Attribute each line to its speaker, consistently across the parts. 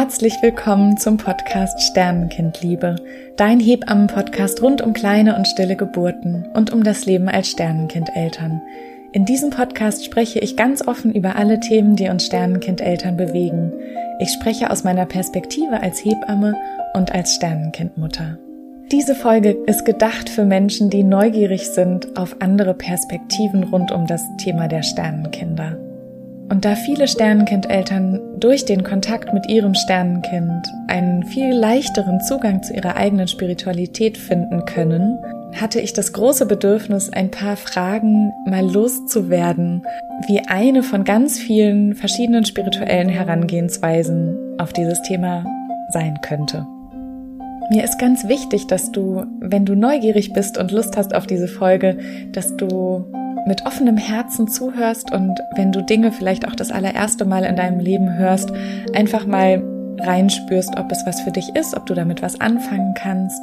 Speaker 1: Herzlich willkommen zum Podcast Sternenkindliebe, dein Hebammen-Podcast rund um kleine und stille Geburten und um das Leben als Sternenkindeltern. In diesem Podcast spreche ich ganz offen über alle Themen, die uns Sternenkindeltern bewegen. Ich spreche aus meiner Perspektive als Hebamme und als Sternenkindmutter. Diese Folge ist gedacht für Menschen, die neugierig sind auf andere Perspektiven rund um das Thema der Sternenkinder. Und da viele Sternenkindeltern durch den Kontakt mit ihrem Sternenkind einen viel leichteren Zugang zu ihrer eigenen Spiritualität finden können, hatte ich das große Bedürfnis, ein paar Fragen mal loszuwerden, wie eine von ganz vielen verschiedenen spirituellen Herangehensweisen auf dieses Thema sein könnte. Mir ist ganz wichtig, dass du, wenn du neugierig bist und Lust hast auf diese Folge, dass du mit offenem Herzen zuhörst und wenn du Dinge vielleicht auch das allererste Mal in deinem Leben hörst, einfach mal reinspürst, ob es was für dich ist, ob du damit was anfangen kannst.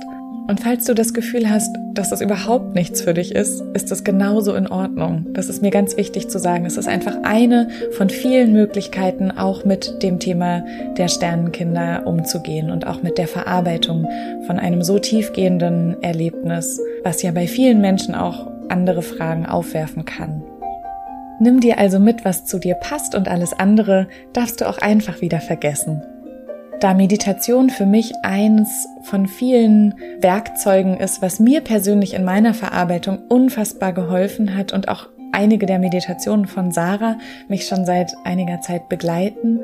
Speaker 1: Und falls du das Gefühl hast, dass das überhaupt nichts für dich ist, ist das genauso in Ordnung. Das ist mir ganz wichtig zu sagen. Es ist einfach eine von vielen Möglichkeiten, auch mit dem Thema der Sternenkinder umzugehen und auch mit der Verarbeitung von einem so tiefgehenden Erlebnis, was ja bei vielen Menschen auch andere Fragen aufwerfen kann. Nimm dir also mit, was zu dir passt und alles andere darfst du auch einfach wieder vergessen. Da Meditation für mich eins von vielen Werkzeugen ist, was mir persönlich in meiner Verarbeitung unfassbar geholfen hat und auch einige der Meditationen von Sarah mich schon seit einiger Zeit begleiten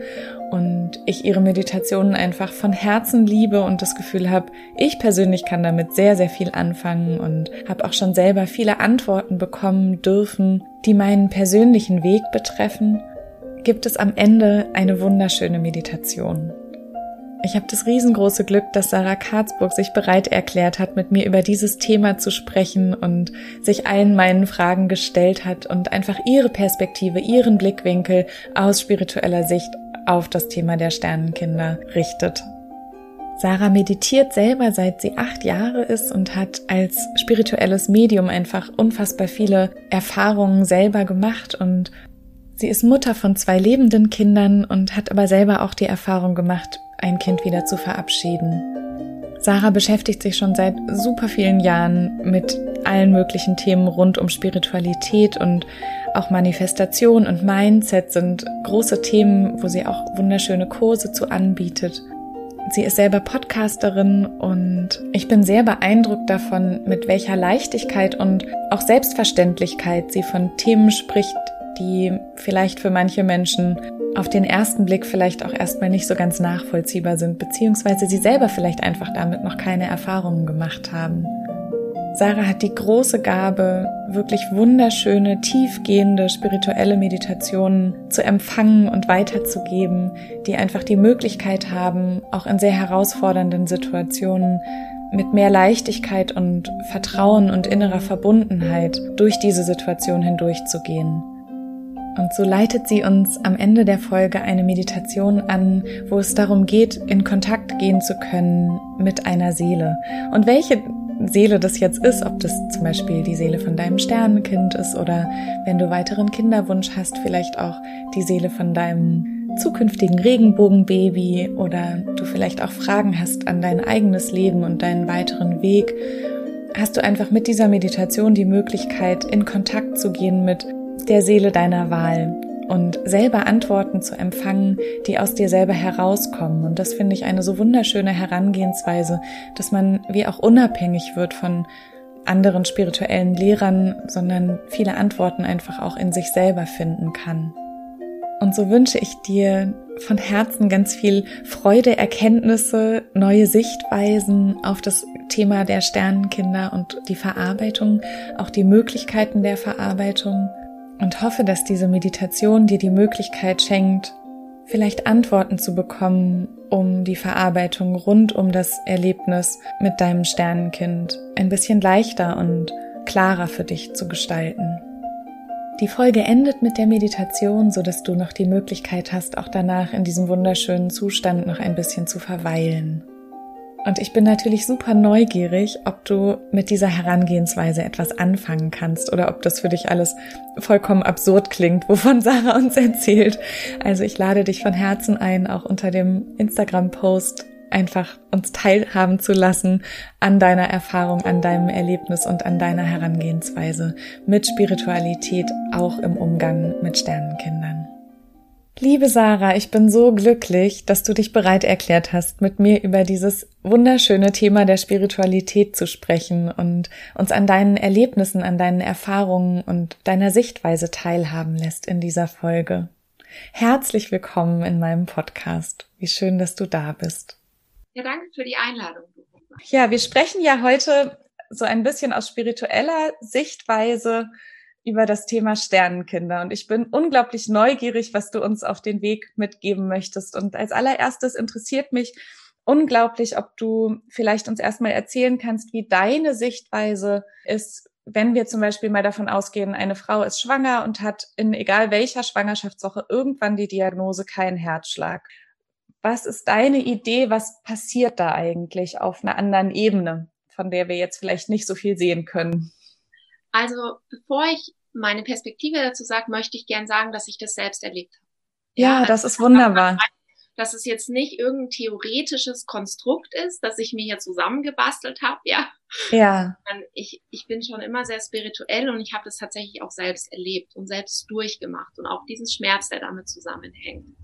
Speaker 1: und ich ihre Meditationen einfach von Herzen liebe und das Gefühl habe, ich persönlich kann damit sehr, sehr viel anfangen und habe auch schon selber viele Antworten bekommen dürfen, die meinen persönlichen Weg betreffen, gibt es am Ende eine wunderschöne Meditation. Ich habe das riesengroße Glück, dass Sarah Karzburg sich bereit erklärt hat, mit mir über dieses Thema zu sprechen und sich allen meinen Fragen gestellt hat und einfach ihre Perspektive, ihren Blickwinkel aus spiritueller Sicht auf das Thema der Sternenkinder richtet. Sarah meditiert selber seit sie acht Jahre ist und hat als spirituelles Medium einfach unfassbar viele Erfahrungen selber gemacht und sie ist Mutter von zwei lebenden Kindern und hat aber selber auch die Erfahrung gemacht, ein Kind wieder zu verabschieden. Sarah beschäftigt sich schon seit super vielen Jahren mit allen möglichen Themen rund um Spiritualität und auch Manifestation und Mindset sind große Themen, wo sie auch wunderschöne Kurse zu anbietet. Sie ist selber Podcasterin und ich bin sehr beeindruckt davon, mit welcher Leichtigkeit und auch Selbstverständlichkeit sie von Themen spricht, die vielleicht für manche Menschen auf den ersten Blick vielleicht auch erstmal nicht so ganz nachvollziehbar sind, beziehungsweise sie selber vielleicht einfach damit noch keine Erfahrungen gemacht haben. Sarah hat die große Gabe, wirklich wunderschöne, tiefgehende spirituelle Meditationen zu empfangen und weiterzugeben, die einfach die Möglichkeit haben, auch in sehr herausfordernden Situationen mit mehr Leichtigkeit und Vertrauen und innerer Verbundenheit durch diese Situation hindurchzugehen. Und so leitet sie uns am Ende der Folge eine Meditation an, wo es darum geht, in Kontakt gehen zu können mit einer Seele. Und welche Seele das jetzt ist, ob das zum Beispiel die Seele von deinem Sternenkind ist oder wenn du weiteren Kinderwunsch hast, vielleicht auch die Seele von deinem zukünftigen Regenbogenbaby oder du vielleicht auch Fragen hast an dein eigenes Leben und deinen weiteren Weg, hast du einfach mit dieser Meditation die Möglichkeit, in Kontakt zu gehen mit der Seele deiner Wahl und selber Antworten zu empfangen, die aus dir selber herauskommen. Und das finde ich eine so wunderschöne Herangehensweise, dass man wie auch unabhängig wird von anderen spirituellen Lehrern, sondern viele Antworten einfach auch in sich selber finden kann. Und so wünsche ich dir von Herzen ganz viel Freude, Erkenntnisse, neue Sichtweisen auf das Thema der Sternenkinder und die Verarbeitung, auch die Möglichkeiten der Verarbeitung und hoffe, dass diese Meditation dir die Möglichkeit schenkt, vielleicht Antworten zu bekommen, um die Verarbeitung rund um das Erlebnis mit deinem Sternenkind ein bisschen leichter und klarer für dich zu gestalten. Die Folge endet mit der Meditation, so dass du noch die Möglichkeit hast, auch danach in diesem wunderschönen Zustand noch ein bisschen zu verweilen. Und ich bin natürlich super neugierig, ob du mit dieser Herangehensweise etwas anfangen kannst oder ob das für dich alles vollkommen absurd klingt, wovon Sarah uns erzählt. Also ich lade dich von Herzen ein, auch unter dem Instagram-Post einfach uns teilhaben zu lassen an deiner Erfahrung, an deinem Erlebnis und an deiner Herangehensweise mit Spiritualität, auch im Umgang mit Sternenkindern. Liebe Sarah, ich bin so glücklich, dass du dich bereit erklärt hast, mit mir über dieses wunderschöne Thema der Spiritualität zu sprechen und uns an deinen Erlebnissen, an deinen Erfahrungen und deiner Sichtweise teilhaben lässt in dieser Folge. Herzlich willkommen in meinem Podcast. Wie schön, dass du da bist.
Speaker 2: Ja, danke für die Einladung.
Speaker 1: Ja, wir sprechen ja heute so ein bisschen aus spiritueller Sichtweise über das Thema Sternenkinder. Und ich bin unglaublich neugierig, was du uns auf den Weg mitgeben möchtest. Und als allererstes interessiert mich unglaublich, ob du vielleicht uns erstmal erzählen kannst, wie deine Sichtweise ist, wenn wir zum Beispiel mal davon ausgehen, eine Frau ist schwanger und hat in egal welcher Schwangerschaftswoche irgendwann die Diagnose keinen Herzschlag. Was ist deine Idee? Was passiert da eigentlich auf einer anderen Ebene, von der wir jetzt vielleicht nicht so viel sehen können?
Speaker 2: Also bevor ich meine Perspektive dazu sage, möchte ich gern sagen, dass ich das selbst erlebt habe.
Speaker 1: Ja, ja das ist wunderbar.
Speaker 2: Dass es jetzt nicht irgendein theoretisches Konstrukt ist, das ich mir hier zusammengebastelt habe, ja.
Speaker 1: Ja.
Speaker 2: Ich, ich bin schon immer sehr spirituell und ich habe das tatsächlich auch selbst erlebt und selbst durchgemacht und auch diesen Schmerz, der damit zusammenhängt.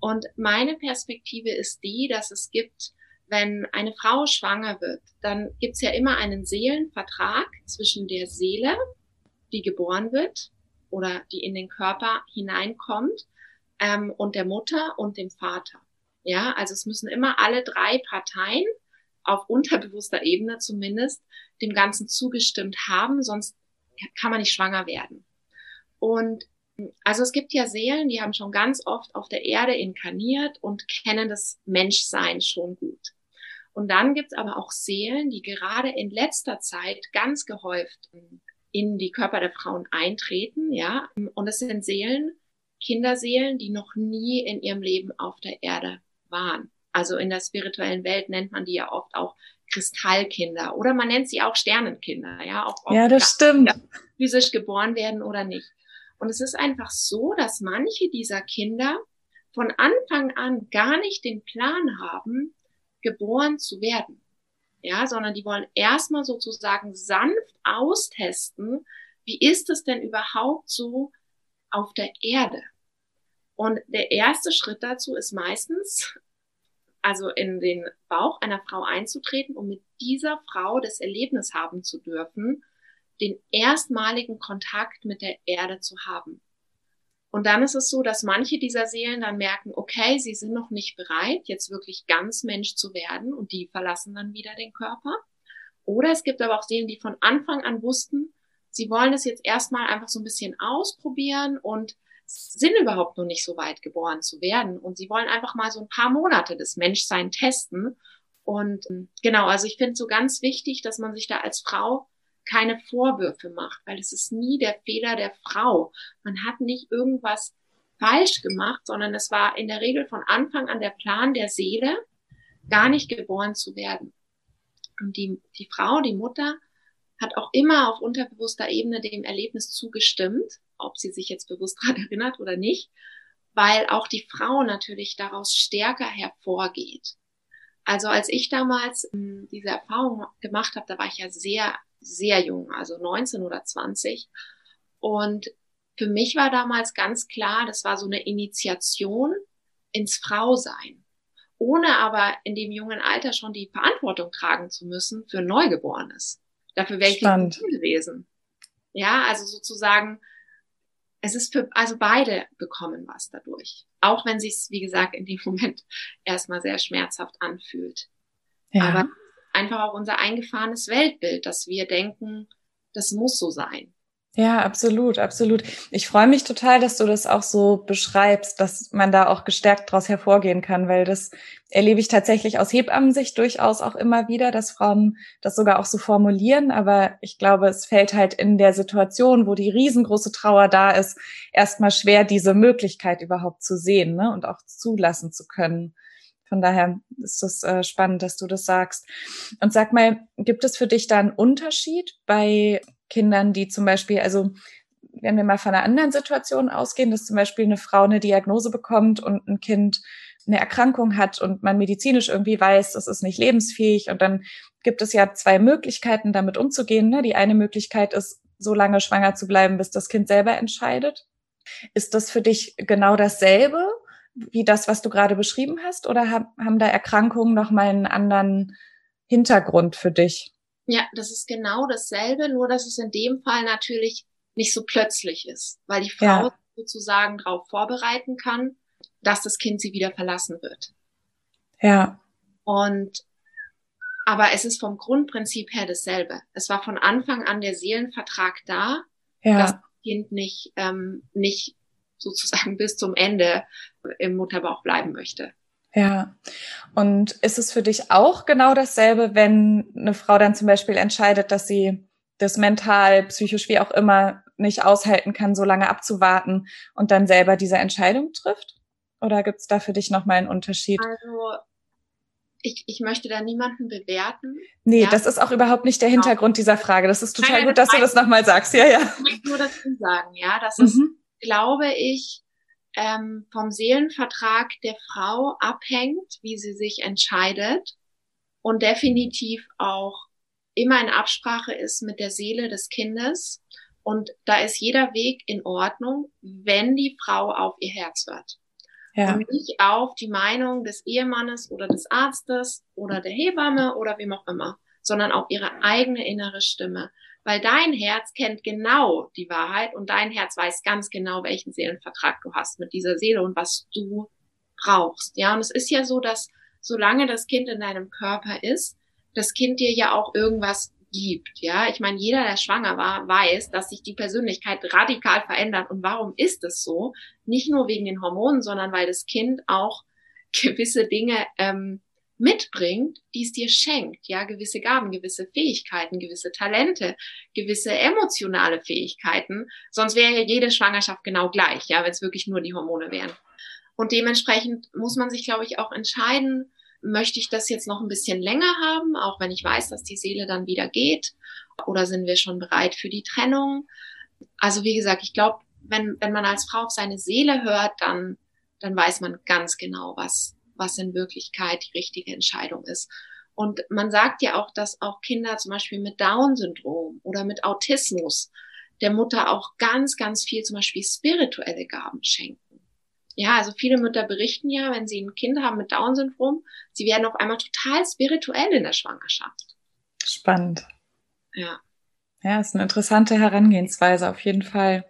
Speaker 2: Und meine Perspektive ist die, dass es gibt wenn eine Frau schwanger wird, dann gibt's ja immer einen Seelenvertrag zwischen der Seele, die geboren wird oder die in den Körper hineinkommt, ähm, und der Mutter und dem Vater. Ja, also es müssen immer alle drei Parteien auf unterbewusster Ebene zumindest dem Ganzen zugestimmt haben, sonst kann man nicht schwanger werden. Und also es gibt ja Seelen, die haben schon ganz oft auf der Erde inkarniert und kennen das Menschsein schon gut. Und dann gibt's aber auch Seelen, die gerade in letzter Zeit ganz gehäuft in die Körper der Frauen eintreten, ja. Und es sind Seelen, Kinderseelen, die noch nie in ihrem Leben auf der Erde waren. Also in der spirituellen Welt nennt man die ja oft auch Kristallkinder oder man nennt sie auch Sternenkinder, ja. Auch,
Speaker 1: ja, das stimmt.
Speaker 2: Physisch geboren werden oder nicht. Und es ist einfach so, dass manche dieser Kinder von Anfang an gar nicht den Plan haben, geboren zu werden. Ja, sondern die wollen erstmal sozusagen sanft austesten, wie ist es denn überhaupt so auf der Erde? Und der erste Schritt dazu ist meistens, also in den Bauch einer Frau einzutreten, um mit dieser Frau das Erlebnis haben zu dürfen, den erstmaligen Kontakt mit der Erde zu haben. Und dann ist es so, dass manche dieser Seelen dann merken, okay, sie sind noch nicht bereit, jetzt wirklich ganz Mensch zu werden und die verlassen dann wieder den Körper. Oder es gibt aber auch Seelen, die von Anfang an wussten, sie wollen es jetzt erstmal einfach so ein bisschen ausprobieren und sind überhaupt noch nicht so weit geboren zu werden. Und sie wollen einfach mal so ein paar Monate des Menschsein testen. Und genau, also ich finde so ganz wichtig, dass man sich da als Frau keine Vorwürfe macht, weil es ist nie der Fehler der Frau. Man hat nicht irgendwas falsch gemacht, sondern es war in der Regel von Anfang an der Plan der Seele, gar nicht geboren zu werden. Und die, die Frau, die Mutter, hat auch immer auf unterbewusster Ebene dem Erlebnis zugestimmt, ob sie sich jetzt bewusst daran erinnert oder nicht, weil auch die Frau natürlich daraus stärker hervorgeht. Also als ich damals ähm, diese Erfahrung gemacht habe, da war ich ja sehr sehr jung, also 19 oder 20. Und für mich war damals ganz klar, das war so eine Initiation ins Frausein, ohne aber in dem jungen Alter schon die Verantwortung tragen zu müssen für Neugeborenes. Dafür wäre ich nicht gewesen. Ja, also sozusagen, es ist für, also beide bekommen was dadurch. Auch wenn sich's, wie gesagt, in dem Moment erstmal sehr schmerzhaft anfühlt. Ja. Aber einfach auch unser eingefahrenes Weltbild, dass wir denken, das muss so sein.
Speaker 1: Ja, absolut, absolut. Ich freue mich total, dass du das auch so beschreibst, dass man da auch gestärkt daraus hervorgehen kann, weil das erlebe ich tatsächlich aus Hebammensicht durchaus auch immer wieder, dass Frauen das sogar auch so formulieren. Aber ich glaube, es fällt halt in der Situation, wo die riesengroße Trauer da ist, erstmal schwer, diese Möglichkeit überhaupt zu sehen ne? und auch zulassen zu können. Von daher ist es äh, spannend, dass du das sagst. Und sag mal, gibt es für dich da einen Unterschied bei Kindern, die zum Beispiel, also wenn wir mal von einer anderen Situation ausgehen, dass zum Beispiel eine Frau eine Diagnose bekommt und ein Kind eine Erkrankung hat und man medizinisch irgendwie weiß, es ist nicht lebensfähig und dann gibt es ja zwei Möglichkeiten, damit umzugehen. Ne? Die eine Möglichkeit ist, so lange schwanger zu bleiben, bis das Kind selber entscheidet. Ist das für dich genau dasselbe wie das, was du gerade beschrieben hast, oder haben da Erkrankungen noch mal einen anderen Hintergrund für dich?
Speaker 2: Ja, das ist genau dasselbe, nur dass es in dem Fall natürlich nicht so plötzlich ist, weil die Frau ja. sozusagen darauf vorbereiten kann, dass das Kind sie wieder verlassen wird.
Speaker 1: Ja.
Speaker 2: Und aber es ist vom Grundprinzip her dasselbe. Es war von Anfang an der Seelenvertrag da, ja. dass das Kind nicht, ähm, nicht sozusagen bis zum Ende im Mutterbauch bleiben möchte.
Speaker 1: Ja. Und ist es für dich auch genau dasselbe, wenn eine Frau dann zum Beispiel entscheidet, dass sie das mental, psychisch, wie auch immer, nicht aushalten kann, so lange abzuwarten und dann selber diese Entscheidung trifft? Oder gibt es da für dich nochmal einen Unterschied?
Speaker 2: Also ich, ich möchte da niemanden bewerten.
Speaker 1: Nee, ja. das ist auch überhaupt nicht der genau. Hintergrund dieser Frage. Das ist total Nein, gut, dass du das nochmal sagst. Ja, ja.
Speaker 2: Ich möchte nur dazu sagen, ja, das mhm. ist, glaube ich, ähm, vom Seelenvertrag der Frau abhängt, wie sie sich entscheidet und definitiv auch immer in Absprache ist mit der Seele des Kindes. Und da ist jeder Weg in Ordnung, wenn die Frau auf ihr Herz hört. Ja. Und nicht auf die Meinung des Ehemannes oder des Arztes oder der Hebamme oder wem auch immer, sondern auf ihre eigene innere Stimme. Weil dein Herz kennt genau die Wahrheit und dein Herz weiß ganz genau, welchen Seelenvertrag du hast mit dieser Seele und was du brauchst. Ja, und es ist ja so, dass solange das Kind in deinem Körper ist, das Kind dir ja auch irgendwas gibt. Ja, ich meine, jeder, der schwanger war, weiß, dass sich die Persönlichkeit radikal verändert. Und warum ist es so? Nicht nur wegen den Hormonen, sondern weil das Kind auch gewisse Dinge ähm, mitbringt, die es dir schenkt, ja, gewisse Gaben, gewisse Fähigkeiten, gewisse Talente, gewisse emotionale Fähigkeiten. Sonst wäre ja jede Schwangerschaft genau gleich, ja, wenn es wirklich nur die Hormone wären. Und dementsprechend muss man sich, glaube ich, auch entscheiden, möchte ich das jetzt noch ein bisschen länger haben, auch wenn ich weiß, dass die Seele dann wieder geht? Oder sind wir schon bereit für die Trennung? Also wie gesagt, ich glaube, wenn, wenn man als Frau auf seine Seele hört, dann, dann weiß man ganz genau, was, was in Wirklichkeit die richtige Entscheidung ist. Und man sagt ja auch, dass auch Kinder zum Beispiel mit Down-Syndrom oder mit Autismus der Mutter auch ganz, ganz viel zum Beispiel spirituelle Gaben schenken. Ja, also viele Mütter berichten ja, wenn sie ein Kind haben mit Down-Syndrom, sie werden auf einmal total spirituell in der Schwangerschaft.
Speaker 1: Spannend.
Speaker 2: Ja.
Speaker 1: Ja, ist eine interessante Herangehensweise auf jeden Fall.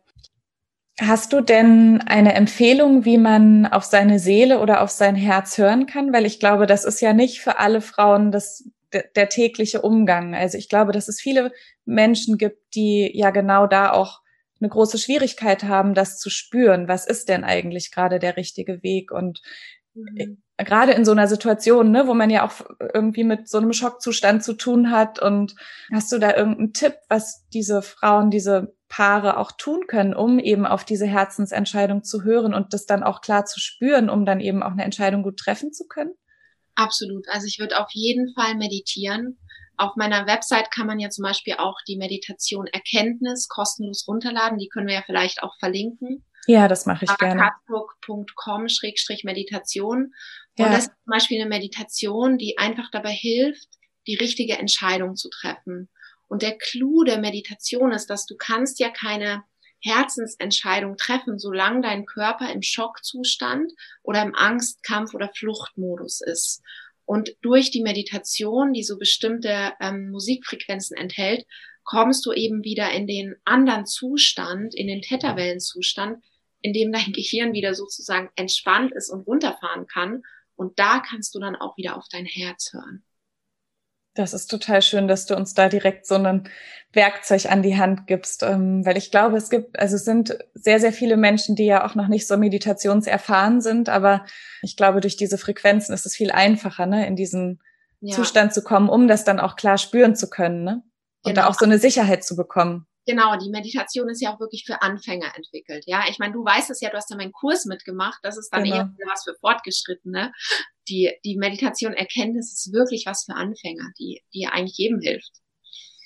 Speaker 1: Hast du denn eine Empfehlung, wie man auf seine Seele oder auf sein Herz hören kann? Weil ich glaube, das ist ja nicht für alle Frauen das, der, der tägliche Umgang. Also ich glaube, dass es viele Menschen gibt, die ja genau da auch eine große Schwierigkeit haben, das zu spüren. Was ist denn eigentlich gerade der richtige Weg? Und mhm. gerade in so einer Situation, ne, wo man ja auch irgendwie mit so einem Schockzustand zu tun hat. Und hast du da irgendeinen Tipp, was diese Frauen, diese Paare auch tun können, um eben auf diese Herzensentscheidung zu hören und das dann auch klar zu spüren, um dann eben auch eine Entscheidung gut treffen zu können?
Speaker 2: Absolut. Also ich würde auf jeden Fall meditieren. Auf meiner Website kann man ja zum Beispiel auch die Meditation Erkenntnis kostenlos runterladen. Die können wir ja vielleicht auch verlinken.
Speaker 1: Ja, das mache ich gerne.
Speaker 2: meditation Und ja. das ist zum Beispiel eine Meditation, die einfach dabei hilft, die richtige Entscheidung zu treffen. Und der Clou der Meditation ist, dass du kannst ja keine Herzensentscheidung treffen, solange dein Körper im Schockzustand oder im Angst-, Kampf- oder Fluchtmodus ist. Und durch die Meditation, die so bestimmte ähm, Musikfrequenzen enthält, kommst du eben wieder in den anderen Zustand, in den Theta-Wellenzustand, in dem dein Gehirn wieder sozusagen entspannt ist und runterfahren kann. Und da kannst du dann auch wieder auf dein Herz hören.
Speaker 1: Das ist total schön, dass du uns da direkt so ein Werkzeug an die Hand gibst, ähm, weil ich glaube, es gibt, also es sind sehr, sehr viele Menschen, die ja auch noch nicht so meditationserfahren sind, aber ich glaube, durch diese Frequenzen ist es viel einfacher, ne, in diesen ja. Zustand zu kommen, um das dann auch klar spüren zu können, ne? Und genau. da auch so eine Sicherheit zu bekommen.
Speaker 2: Genau, die Meditation ist ja auch wirklich für Anfänger entwickelt. Ja, ich meine, du weißt es ja, du hast ja meinen Kurs mitgemacht. Das ist dann genau. eher was für Fortgeschrittene. die, die Meditation Erkenntnis ist wirklich was für Anfänger, die, die eigentlich jedem hilft.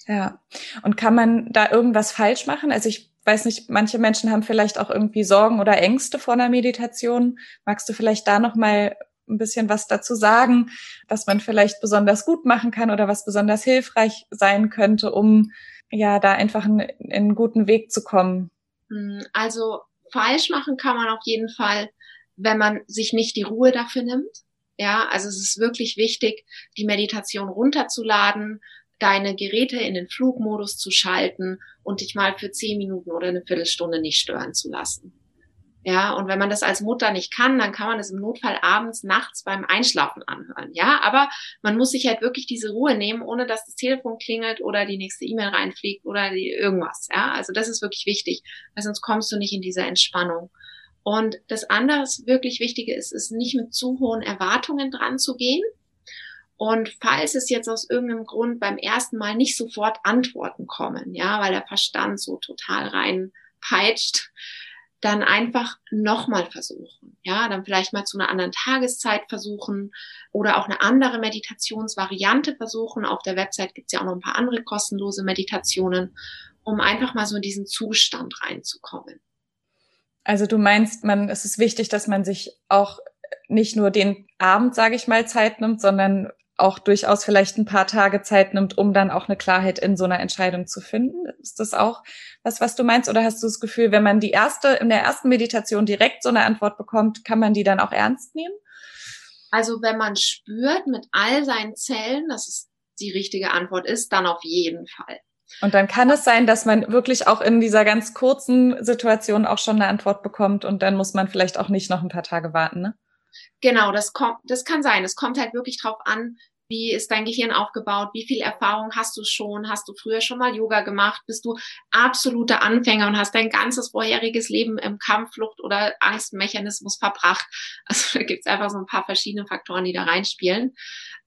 Speaker 1: Ja. Und kann man da irgendwas falsch machen? Also ich weiß nicht, manche Menschen haben vielleicht auch irgendwie Sorgen oder Ängste vor einer Meditation. Magst du vielleicht da noch mal ein bisschen was dazu sagen, was man vielleicht besonders gut machen kann oder was besonders hilfreich sein könnte, um ja da einfach in, in einen guten Weg zu kommen?
Speaker 2: Hm, also falsch machen kann man auf jeden Fall, wenn man sich nicht die Ruhe dafür nimmt. Ja, also es ist wirklich wichtig, die Meditation runterzuladen, deine Geräte in den Flugmodus zu schalten und dich mal für zehn Minuten oder eine Viertelstunde nicht stören zu lassen. Ja, und wenn man das als Mutter nicht kann, dann kann man es im Notfall abends, nachts beim Einschlafen anhören. Ja, aber man muss sich halt wirklich diese Ruhe nehmen, ohne dass das Telefon klingelt oder die nächste E-Mail reinfliegt oder die, irgendwas. Ja, also das ist wirklich wichtig, weil sonst kommst du nicht in diese Entspannung. Und das andere, wirklich Wichtige ist, ist nicht mit zu hohen Erwartungen dran zu gehen, und falls es jetzt aus irgendeinem Grund beim ersten Mal nicht sofort Antworten kommen, ja, weil der Verstand so total reinpeitscht, dann einfach nochmal versuchen. Ja, dann vielleicht mal zu einer anderen Tageszeit versuchen oder auch eine andere Meditationsvariante versuchen. Auf der Website gibt's ja auch noch ein paar andere kostenlose Meditationen, um einfach mal so in diesen Zustand reinzukommen.
Speaker 1: Also du meinst, man, es ist wichtig, dass man sich auch nicht nur den Abend, sage ich mal, Zeit nimmt, sondern auch durchaus vielleicht ein paar Tage Zeit nimmt, um dann auch eine Klarheit in so einer Entscheidung zu finden. Ist das auch was, was du meinst? Oder hast du das Gefühl, wenn man die erste, in der ersten Meditation direkt so eine Antwort bekommt, kann man die dann auch ernst nehmen?
Speaker 2: Also wenn man spürt mit all seinen Zellen, dass es die richtige Antwort ist, dann auf jeden Fall.
Speaker 1: Und dann kann es sein, dass man wirklich auch in dieser ganz kurzen Situation auch schon eine Antwort bekommt und dann muss man vielleicht auch nicht noch ein paar Tage warten, ne?
Speaker 2: Genau, das kommt, das kann sein. Es kommt halt wirklich drauf an, wie ist dein Gehirn aufgebaut? Wie viel Erfahrung hast du schon? Hast du früher schon mal Yoga gemacht? Bist du absoluter Anfänger und hast dein ganzes vorheriges Leben im Kampfflucht oder Angstmechanismus verbracht? Also da gibt's einfach so ein paar verschiedene Faktoren, die da reinspielen.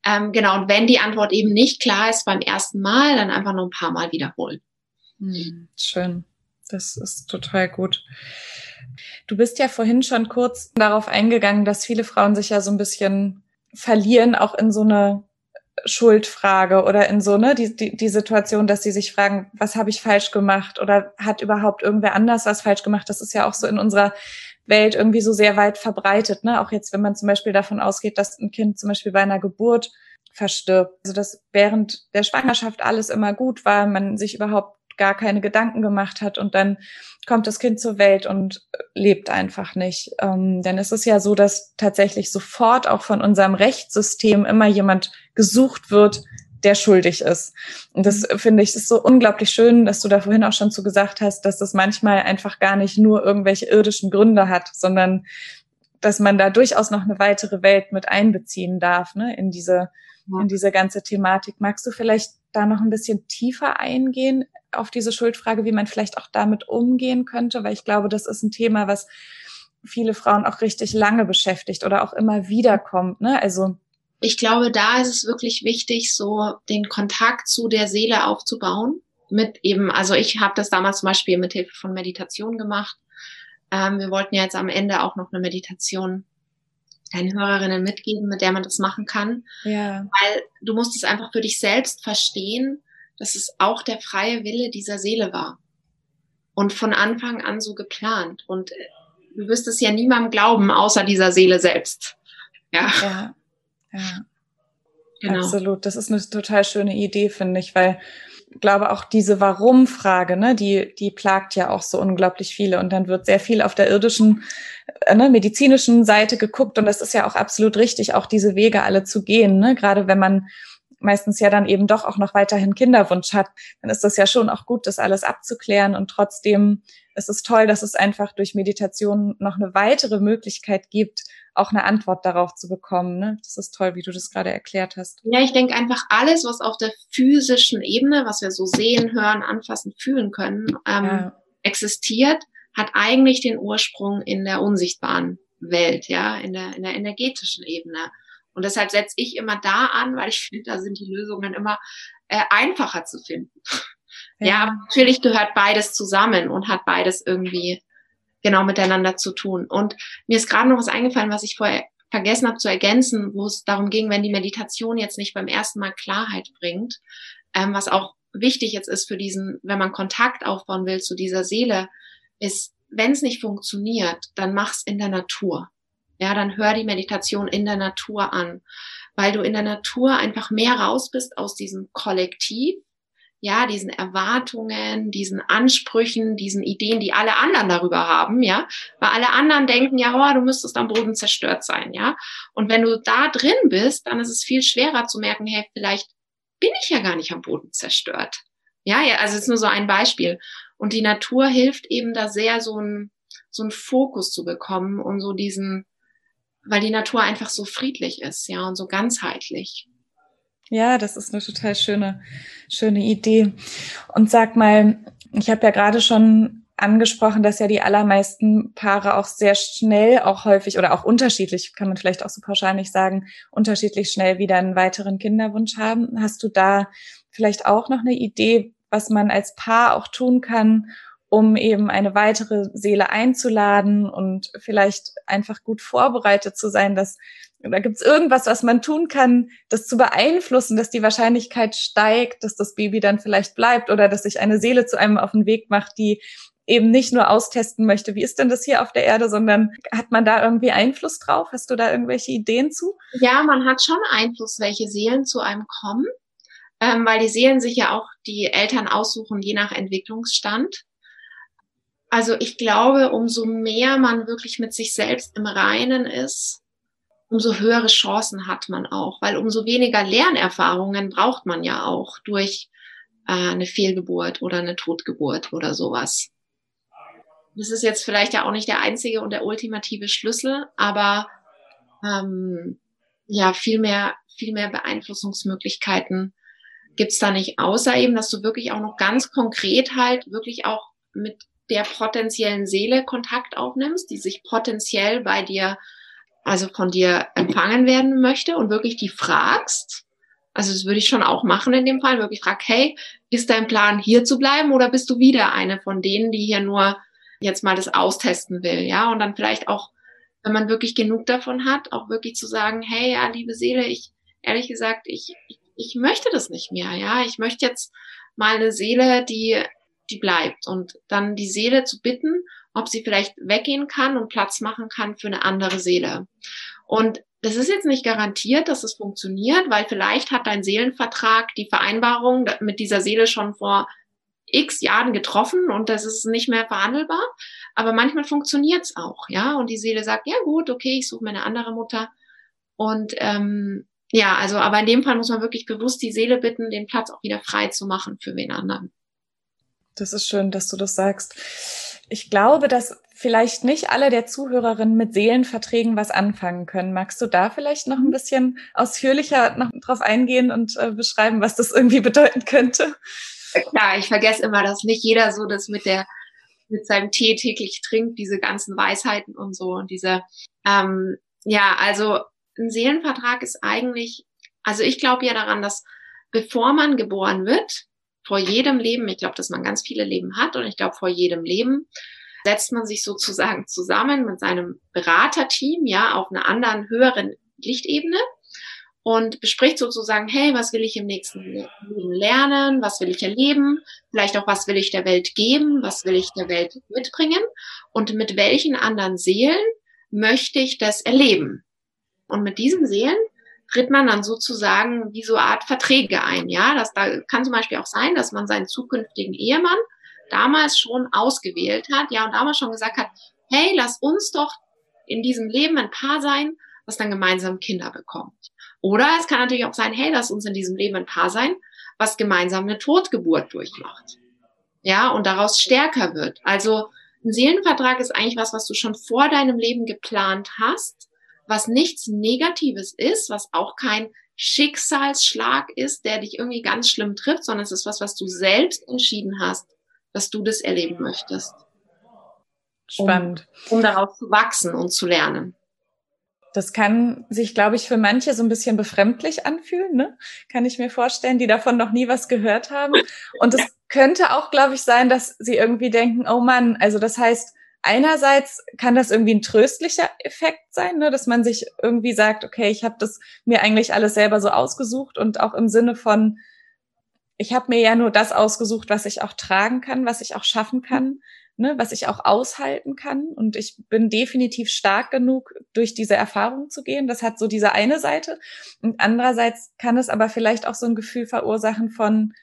Speaker 2: Ähm, genau, und wenn die Antwort eben nicht klar ist beim ersten Mal, dann einfach noch ein paar Mal wiederholen.
Speaker 1: Hm, schön. Das ist total gut. Du bist ja vorhin schon kurz darauf eingegangen, dass viele Frauen sich ja so ein bisschen verlieren, auch in so eine Schuldfrage oder in so ne die, die, die Situation, dass sie sich fragen, was habe ich falsch gemacht oder hat überhaupt irgendwer anders was falsch gemacht? Das ist ja auch so in unserer Welt irgendwie so sehr weit verbreitet. Ne? Auch jetzt, wenn man zum Beispiel davon ausgeht, dass ein Kind zum Beispiel bei einer Geburt verstirbt, also dass während der Schwangerschaft alles immer gut war, man sich überhaupt gar keine Gedanken gemacht hat und dann kommt das Kind zur Welt und lebt einfach nicht. Ähm, denn es ist ja so, dass tatsächlich sofort auch von unserem Rechtssystem immer jemand gesucht wird, der schuldig ist. Und das mhm. finde ich ist so unglaublich schön, dass du da vorhin auch schon zu gesagt hast, dass das manchmal einfach gar nicht nur irgendwelche irdischen Gründe hat, sondern dass man da durchaus noch eine weitere Welt mit einbeziehen darf, ne, in diese, ja. in diese ganze Thematik. Magst du vielleicht da noch ein bisschen tiefer eingehen auf diese Schuldfrage, wie man vielleicht auch damit umgehen könnte, weil ich glaube, das ist ein Thema, was viele Frauen auch richtig lange beschäftigt oder auch immer wieder kommt. Ne? Also
Speaker 2: ich glaube, da ist es wirklich wichtig, so den Kontakt zu der Seele aufzubauen. Mit eben, also ich habe das damals zum Beispiel mit Hilfe von Meditation gemacht. Ähm, wir wollten ja jetzt am Ende auch noch eine Meditation deinen Hörerinnen mitgeben, mit der man das machen kann. Ja. Weil du musst es einfach für dich selbst verstehen, dass es auch der freie Wille dieser Seele war. Und von Anfang an so geplant. Und äh, du wirst es ja niemandem glauben, außer dieser Seele selbst. Ja.
Speaker 1: Ja. ja. Genau. Absolut. Das ist eine total schöne Idee, finde ich, weil glaube auch diese Warum-Frage, ne, die, die plagt ja auch so unglaublich viele. Und dann wird sehr viel auf der irdischen, äh, ne, medizinischen Seite geguckt. Und das ist ja auch absolut richtig, auch diese Wege alle zu gehen. Ne? Gerade wenn man meistens ja dann eben doch auch noch weiterhin Kinderwunsch hat, dann ist das ja schon auch gut, das alles abzuklären. Und trotzdem ist es toll, dass es einfach durch Meditation noch eine weitere Möglichkeit gibt, auch eine Antwort darauf zu bekommen. Ne? Das ist toll, wie du das gerade erklärt hast.
Speaker 2: Ja, ich denke einfach alles, was auf der physischen Ebene, was wir so sehen, hören, anfassen, fühlen können, ähm, ja. existiert, hat eigentlich den Ursprung in der unsichtbaren Welt, ja, in der, in der energetischen Ebene. Und deshalb setze ich immer da an, weil ich finde, da sind die Lösungen immer äh, einfacher zu finden. Ja. ja, natürlich gehört beides zusammen und hat beides irgendwie genau miteinander zu tun. Und mir ist gerade noch was eingefallen, was ich vorher vergessen habe zu ergänzen, wo es darum ging, wenn die Meditation jetzt nicht beim ersten Mal Klarheit bringt, ähm, was auch wichtig jetzt ist für diesen, wenn man Kontakt aufbauen will zu dieser Seele, ist, wenn es nicht funktioniert, dann mach's in der Natur. Ja, dann hör die Meditation in der Natur an, weil du in der Natur einfach mehr raus bist aus diesem Kollektiv, ja, diesen Erwartungen, diesen Ansprüchen, diesen Ideen, die alle anderen darüber haben, ja, weil alle anderen denken, ja, oh, du müsstest am Boden zerstört sein, ja. Und wenn du da drin bist, dann ist es viel schwerer zu merken, hey, vielleicht bin ich ja gar nicht am Boden zerstört. Ja, ja, also jetzt nur so ein Beispiel. Und die Natur hilft eben da sehr, so ein so ein Fokus zu bekommen und so diesen, weil die Natur einfach so friedlich ist, ja, und so ganzheitlich.
Speaker 1: Ja, das ist eine total schöne, schöne Idee. Und sag mal, ich habe ja gerade schon angesprochen, dass ja die allermeisten Paare auch sehr schnell, auch häufig oder auch unterschiedlich, kann man vielleicht auch so pauschal nicht sagen, unterschiedlich schnell wieder einen weiteren Kinderwunsch haben. Hast du da vielleicht auch noch eine Idee, was man als Paar auch tun kann, um eben eine weitere Seele einzuladen und vielleicht einfach gut vorbereitet zu sein, dass da gibt es irgendwas, was man tun kann, das zu beeinflussen, dass die Wahrscheinlichkeit steigt, dass das Baby dann vielleicht bleibt oder dass sich eine Seele zu einem auf den Weg macht, die eben nicht nur austesten möchte, wie ist denn das hier auf der Erde, sondern hat man da irgendwie Einfluss drauf? Hast du da irgendwelche Ideen zu?
Speaker 2: Ja, man hat schon Einfluss, welche Seelen zu einem kommen, ähm, weil die Seelen sich ja auch die Eltern aussuchen, je nach Entwicklungsstand. Also ich glaube, umso mehr man wirklich mit sich selbst im Reinen ist, umso höhere Chancen hat man auch, weil umso weniger Lernerfahrungen braucht man ja auch durch äh, eine Fehlgeburt oder eine Totgeburt oder sowas. Das ist jetzt vielleicht ja auch nicht der einzige und der ultimative Schlüssel, aber ähm, ja, viel mehr, viel mehr Beeinflussungsmöglichkeiten gibt's da nicht, außer eben, dass du wirklich auch noch ganz konkret halt wirklich auch mit der potenziellen Seele Kontakt aufnimmst, die sich potenziell bei dir, also von dir empfangen werden möchte und wirklich die fragst. Also das würde ich schon auch machen in dem Fall, wirklich frag, hey, ist dein Plan hier zu bleiben oder bist du wieder eine von denen, die hier nur jetzt mal das austesten will, ja? Und dann vielleicht auch, wenn man wirklich genug davon hat, auch wirklich zu sagen, hey, ja, liebe Seele, ich, ehrlich gesagt, ich, ich, möchte das nicht mehr, ja? Ich möchte jetzt mal eine Seele, die die bleibt. Und dann die Seele zu bitten, ob sie vielleicht weggehen kann und Platz machen kann für eine andere Seele. Und das ist jetzt nicht garantiert, dass es funktioniert, weil vielleicht hat dein Seelenvertrag die Vereinbarung mit dieser Seele schon vor x Jahren getroffen und das ist nicht mehr verhandelbar. Aber manchmal funktioniert es auch, ja. Und die Seele sagt, ja gut, okay, ich suche mir eine andere Mutter. Und ähm, ja, also, aber in dem Fall muss man wirklich bewusst die Seele bitten, den Platz auch wieder frei zu machen für wen anderen.
Speaker 1: Das ist schön, dass du das sagst. Ich glaube, dass vielleicht nicht alle der Zuhörerinnen mit Seelenverträgen was anfangen können. Magst du da vielleicht noch ein mhm. bisschen ausführlicher noch drauf eingehen und äh, beschreiben, was das irgendwie bedeuten könnte?
Speaker 2: Klar, ich vergesse immer, dass nicht jeder so das mit der mit seinem Tee täglich trinkt, diese ganzen Weisheiten und so und diese ähm, ja, also ein Seelenvertrag ist eigentlich, also ich glaube ja daran, dass bevor man geboren wird, vor jedem Leben, ich glaube, dass man ganz viele Leben hat und ich glaube, vor jedem Leben setzt man sich sozusagen zusammen mit seinem Beraterteam, ja, auf einer anderen, höheren Lichtebene und bespricht sozusagen, hey, was will ich im nächsten Leben lernen, was will ich erleben, vielleicht auch, was will ich der Welt geben, was will ich der Welt mitbringen? Und mit welchen anderen Seelen möchte ich das erleben. Und mit diesen Seelen tritt man dann sozusagen wie so eine Art Verträge ein. Ja, das da kann zum Beispiel auch sein, dass man seinen zukünftigen Ehemann damals schon ausgewählt hat, ja, und damals schon gesagt hat, hey, lass uns doch in diesem Leben ein Paar sein, was dann gemeinsam Kinder bekommt. Oder es kann natürlich auch sein, hey, lass uns in diesem Leben ein Paar sein, was gemeinsam eine Totgeburt durchmacht. Ja, und daraus stärker wird. Also ein Seelenvertrag ist eigentlich was, was du schon vor deinem Leben geplant hast was nichts Negatives ist, was auch kein Schicksalsschlag ist, der dich irgendwie ganz schlimm trifft, sondern es ist was, was du selbst entschieden hast, dass du das erleben möchtest.
Speaker 1: Spannend.
Speaker 2: Um, um daraus zu wachsen und zu lernen.
Speaker 1: Das kann sich, glaube ich, für manche so ein bisschen befremdlich anfühlen, ne? Kann ich mir vorstellen, die davon noch nie was gehört haben. Und es könnte auch, glaube ich, sein, dass sie irgendwie denken, oh Mann, also das heißt, einerseits kann das irgendwie ein tröstlicher Effekt sein, ne, dass man sich irgendwie sagt, okay, ich habe das mir eigentlich alles selber so ausgesucht und auch im Sinne von, ich habe mir ja nur das ausgesucht, was ich auch tragen kann, was ich auch schaffen kann, ne, was ich auch aushalten kann. Und ich bin definitiv stark genug, durch diese Erfahrung zu gehen. Das hat so diese eine Seite. Und andererseits kann es aber vielleicht auch so ein Gefühl verursachen von,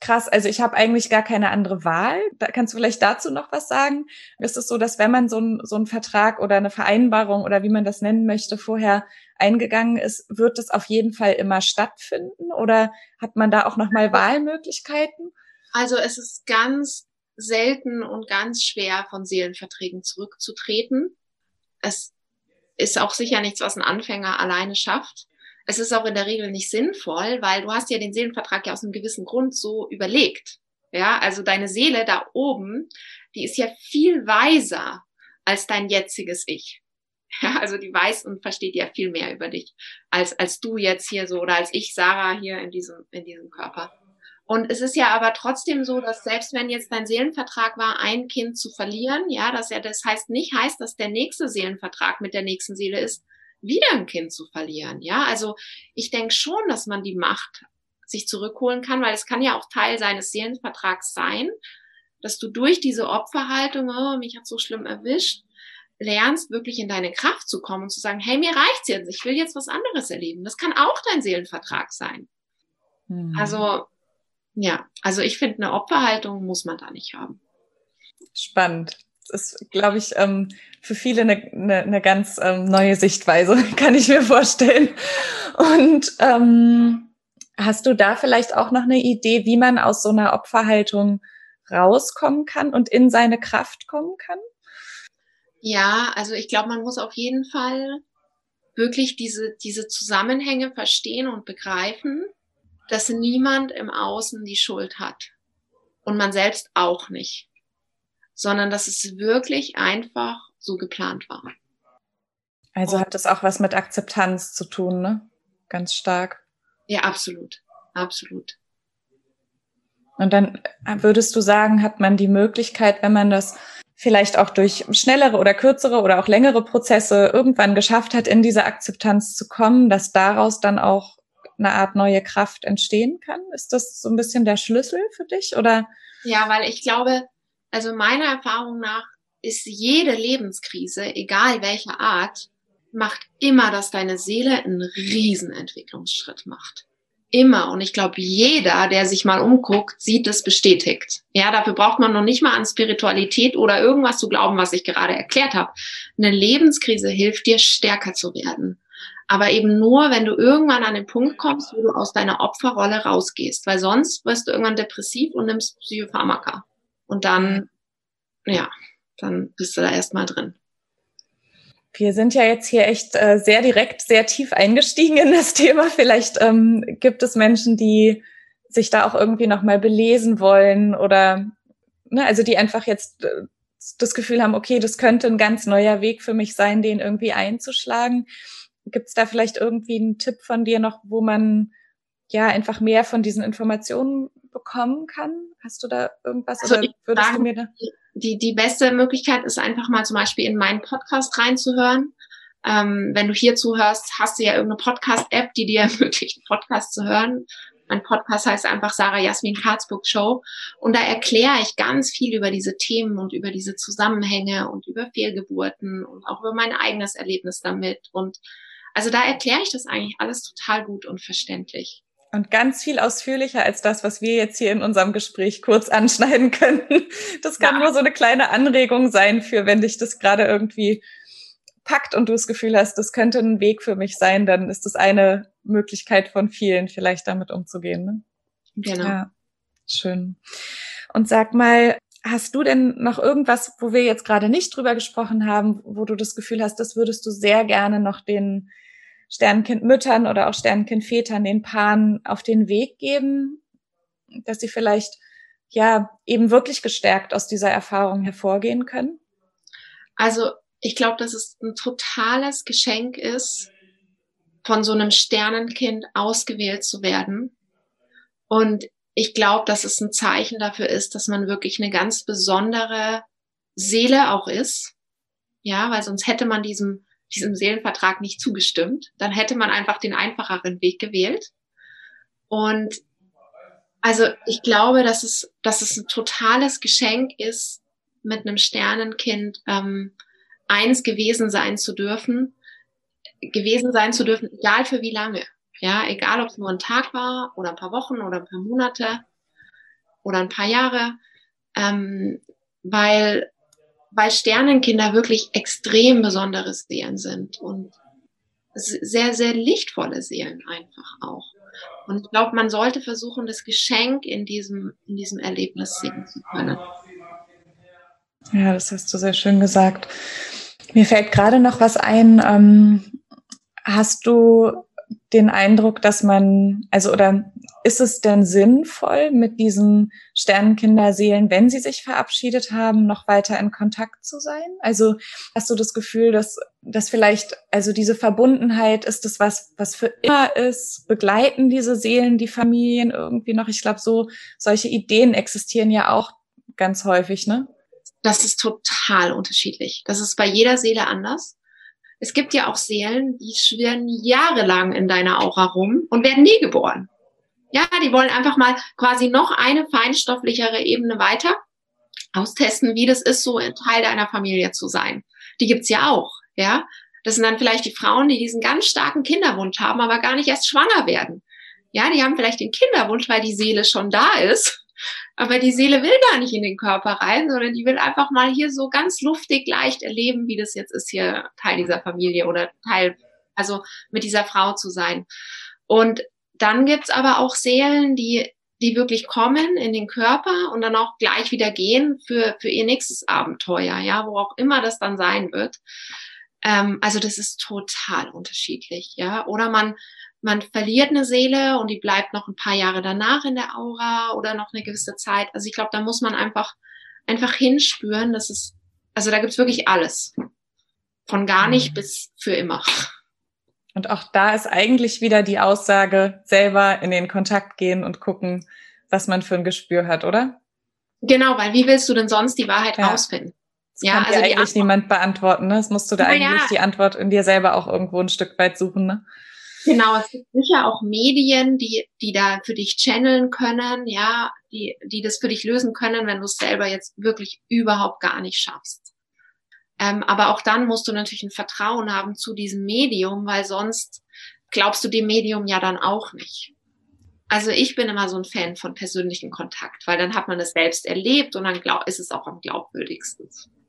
Speaker 1: krass, also ich habe eigentlich gar keine andere Wahl. Da kannst du vielleicht dazu noch was sagen? Ist es so, dass wenn man so, ein, so einen Vertrag oder eine Vereinbarung oder wie man das nennen möchte, vorher eingegangen ist, wird es auf jeden Fall immer stattfinden oder hat man da auch nochmal Wahlmöglichkeiten?
Speaker 2: Also es ist ganz selten und ganz schwer, von Seelenverträgen zurückzutreten. Es ist auch sicher nichts, was ein Anfänger alleine schafft. Es ist auch in der Regel nicht sinnvoll, weil du hast ja den Seelenvertrag ja aus einem gewissen Grund so überlegt. Ja, also deine Seele da oben, die ist ja viel weiser als dein jetziges Ich. Ja, also die weiß und versteht ja viel mehr über dich als als du jetzt hier so oder als ich Sarah hier in diesem in diesem Körper. Und es ist ja aber trotzdem so, dass selbst wenn jetzt dein Seelenvertrag war, ein Kind zu verlieren, ja, dass ja das heißt nicht heißt, dass der nächste Seelenvertrag mit der nächsten Seele ist, wieder ein Kind zu verlieren. Ja, also ich denke schon, dass man die Macht sich zurückholen kann, weil es kann ja auch Teil seines Seelenvertrags sein, dass du durch diese Opferhaltung, oh, mich hat so schlimm erwischt, lernst, wirklich in deine Kraft zu kommen und zu sagen, hey, mir reicht's jetzt, ich will jetzt was anderes erleben. Das kann auch dein Seelenvertrag sein. Mhm. Also, ja, also ich finde, eine Opferhaltung muss man da nicht haben.
Speaker 1: Spannend ist, glaube ich, ähm, für viele eine, eine, eine ganz ähm, neue Sichtweise, kann ich mir vorstellen. Und ähm, hast du da vielleicht auch noch eine Idee, wie man aus so einer Opferhaltung rauskommen kann und in seine Kraft kommen kann?
Speaker 2: Ja, also ich glaube, man muss auf jeden Fall wirklich diese, diese Zusammenhänge verstehen und begreifen, dass niemand im Außen die Schuld hat. Und man selbst auch nicht sondern dass es wirklich einfach so geplant war.
Speaker 1: Also hat das auch was mit Akzeptanz zu tun, ne? Ganz stark.
Speaker 2: Ja, absolut. Absolut.
Speaker 1: Und dann würdest du sagen, hat man die Möglichkeit, wenn man das vielleicht auch durch schnellere oder kürzere oder auch längere Prozesse irgendwann geschafft hat, in diese Akzeptanz zu kommen, dass daraus dann auch eine Art neue Kraft entstehen kann? Ist das so ein bisschen der Schlüssel für dich oder?
Speaker 2: Ja, weil ich glaube, also meiner Erfahrung nach ist jede Lebenskrise, egal welcher Art, macht immer, dass deine Seele einen Riesenentwicklungsschritt macht. Immer. Und ich glaube, jeder, der sich mal umguckt, sieht es bestätigt. Ja, dafür braucht man noch nicht mal an Spiritualität oder irgendwas zu glauben, was ich gerade erklärt habe. Eine Lebenskrise hilft dir, stärker zu werden. Aber eben nur, wenn du irgendwann an den Punkt kommst, wo du aus deiner Opferrolle rausgehst. Weil sonst wirst du irgendwann depressiv und nimmst Psychopharmaka. Und dann, ja, dann bist du da erstmal drin.
Speaker 1: Wir sind ja jetzt hier echt äh, sehr direkt, sehr tief eingestiegen in das Thema. Vielleicht ähm, gibt es Menschen, die sich da auch irgendwie nochmal belesen wollen oder, ne, also die einfach jetzt äh, das Gefühl haben, okay, das könnte ein ganz neuer Weg für mich sein, den irgendwie einzuschlagen. Gibt es da vielleicht irgendwie einen Tipp von dir noch, wo man ja einfach mehr von diesen Informationen bekommen kann? Hast du da irgendwas also oder würdest sagen, du mir da?
Speaker 2: Die, die beste Möglichkeit ist einfach mal zum Beispiel in meinen Podcast reinzuhören. Ähm, wenn du hier zuhörst, hast du ja irgendeine Podcast-App, die dir ermöglicht, einen Podcast zu hören. Mein Podcast heißt einfach Sarah Jasmin Karzburg Show. Und da erkläre ich ganz viel über diese Themen und über diese Zusammenhänge und über Fehlgeburten und auch über mein eigenes Erlebnis damit. Und also da erkläre ich das eigentlich alles total gut und verständlich.
Speaker 1: Und ganz viel ausführlicher als das, was wir jetzt hier in unserem Gespräch kurz anschneiden könnten. Das kann ja. nur so eine kleine Anregung sein für, wenn dich das gerade irgendwie packt und du das Gefühl hast, das könnte ein Weg für mich sein, dann ist das eine Möglichkeit von vielen, vielleicht damit umzugehen. Ne?
Speaker 2: Genau. Ja,
Speaker 1: schön. Und sag mal, hast du denn noch irgendwas, wo wir jetzt gerade nicht drüber gesprochen haben, wo du das Gefühl hast, das würdest du sehr gerne noch den Sternenkindmüttern oder auch Sternenkindvätern, den Paaren auf den Weg geben, dass sie vielleicht ja eben wirklich gestärkt aus dieser Erfahrung hervorgehen können?
Speaker 2: Also ich glaube, dass es ein totales Geschenk ist, von so einem Sternenkind ausgewählt zu werden. Und ich glaube, dass es ein Zeichen dafür ist, dass man wirklich eine ganz besondere Seele auch ist. Ja, weil sonst hätte man diesem, diesem Seelenvertrag nicht zugestimmt. Dann hätte man einfach den einfacheren Weg gewählt. Und also ich glaube, dass es, dass es ein totales Geschenk ist, mit einem Sternenkind ähm, eins gewesen sein zu dürfen, gewesen sein zu dürfen, egal für wie lange. Ja, egal ob es nur ein Tag war oder ein paar Wochen oder ein paar Monate oder ein paar Jahre, ähm, weil, weil Sternenkinder wirklich extrem besondere Seelen sind und sehr, sehr lichtvolle Seelen einfach auch. Und ich glaube, man sollte versuchen, das Geschenk in diesem, in diesem Erlebnis sehen zu können.
Speaker 1: Ja, das hast du sehr schön gesagt. Mir fällt gerade noch was ein. Ähm, hast du den Eindruck, dass man, also oder ist es denn sinnvoll, mit diesen Sternenkinderseelen, wenn sie sich verabschiedet haben, noch weiter in Kontakt zu sein? Also hast du das Gefühl, dass, dass vielleicht, also diese Verbundenheit, ist das was, was für immer ist? Begleiten diese Seelen die Familien irgendwie noch? Ich glaube, so solche Ideen existieren ja auch ganz häufig, ne?
Speaker 2: Das ist total unterschiedlich. Das ist bei jeder Seele anders. Es gibt ja auch Seelen, die schwirren jahrelang in deiner Aura rum und werden nie geboren. Ja, die wollen einfach mal quasi noch eine feinstofflichere Ebene weiter austesten, wie das ist, so ein Teil deiner Familie zu sein. Die gibt's ja auch, ja. Das sind dann vielleicht die Frauen, die diesen ganz starken Kinderwunsch haben, aber gar nicht erst schwanger werden. Ja, die haben vielleicht den Kinderwunsch, weil die Seele schon da ist aber die Seele will gar nicht in den Körper rein, sondern die will einfach mal hier so ganz luftig leicht erleben, wie das jetzt ist, hier Teil dieser Familie oder Teil, also mit dieser Frau zu sein. Und dann gibt's aber auch Seelen, die, die wirklich kommen in den Körper und dann auch gleich wieder gehen für, für ihr nächstes Abenteuer, ja, wo auch immer das dann sein wird. Ähm, also das ist total unterschiedlich, ja. Oder man, man verliert eine Seele und die bleibt noch ein paar Jahre danach in der Aura oder noch eine gewisse Zeit. Also ich glaube, da muss man einfach, einfach hinspüren, dass es, also da gibt's wirklich alles. Von gar nicht mhm. bis für immer.
Speaker 1: Und auch da ist eigentlich wieder die Aussage, selber in den Kontakt gehen und gucken, was man für ein Gespür hat, oder?
Speaker 2: Genau, weil wie willst du denn sonst die Wahrheit ja. rausfinden?
Speaker 1: Das ja, kann also dir eigentlich niemand beantworten, ne? Das musst du da eigentlich ja. die Antwort in dir selber auch irgendwo ein Stück weit suchen, ne?
Speaker 2: Genau, es gibt sicher auch Medien, die, die da für dich channeln können, ja, die, die das für dich lösen können, wenn du es selber jetzt wirklich überhaupt gar nicht schaffst. Ähm, aber auch dann musst du natürlich ein Vertrauen haben zu diesem Medium, weil sonst glaubst du dem Medium ja dann auch nicht. Also ich bin immer so ein Fan von persönlichen Kontakt, weil dann hat man es selbst erlebt und dann glaub, ist es auch am glaubwürdigsten.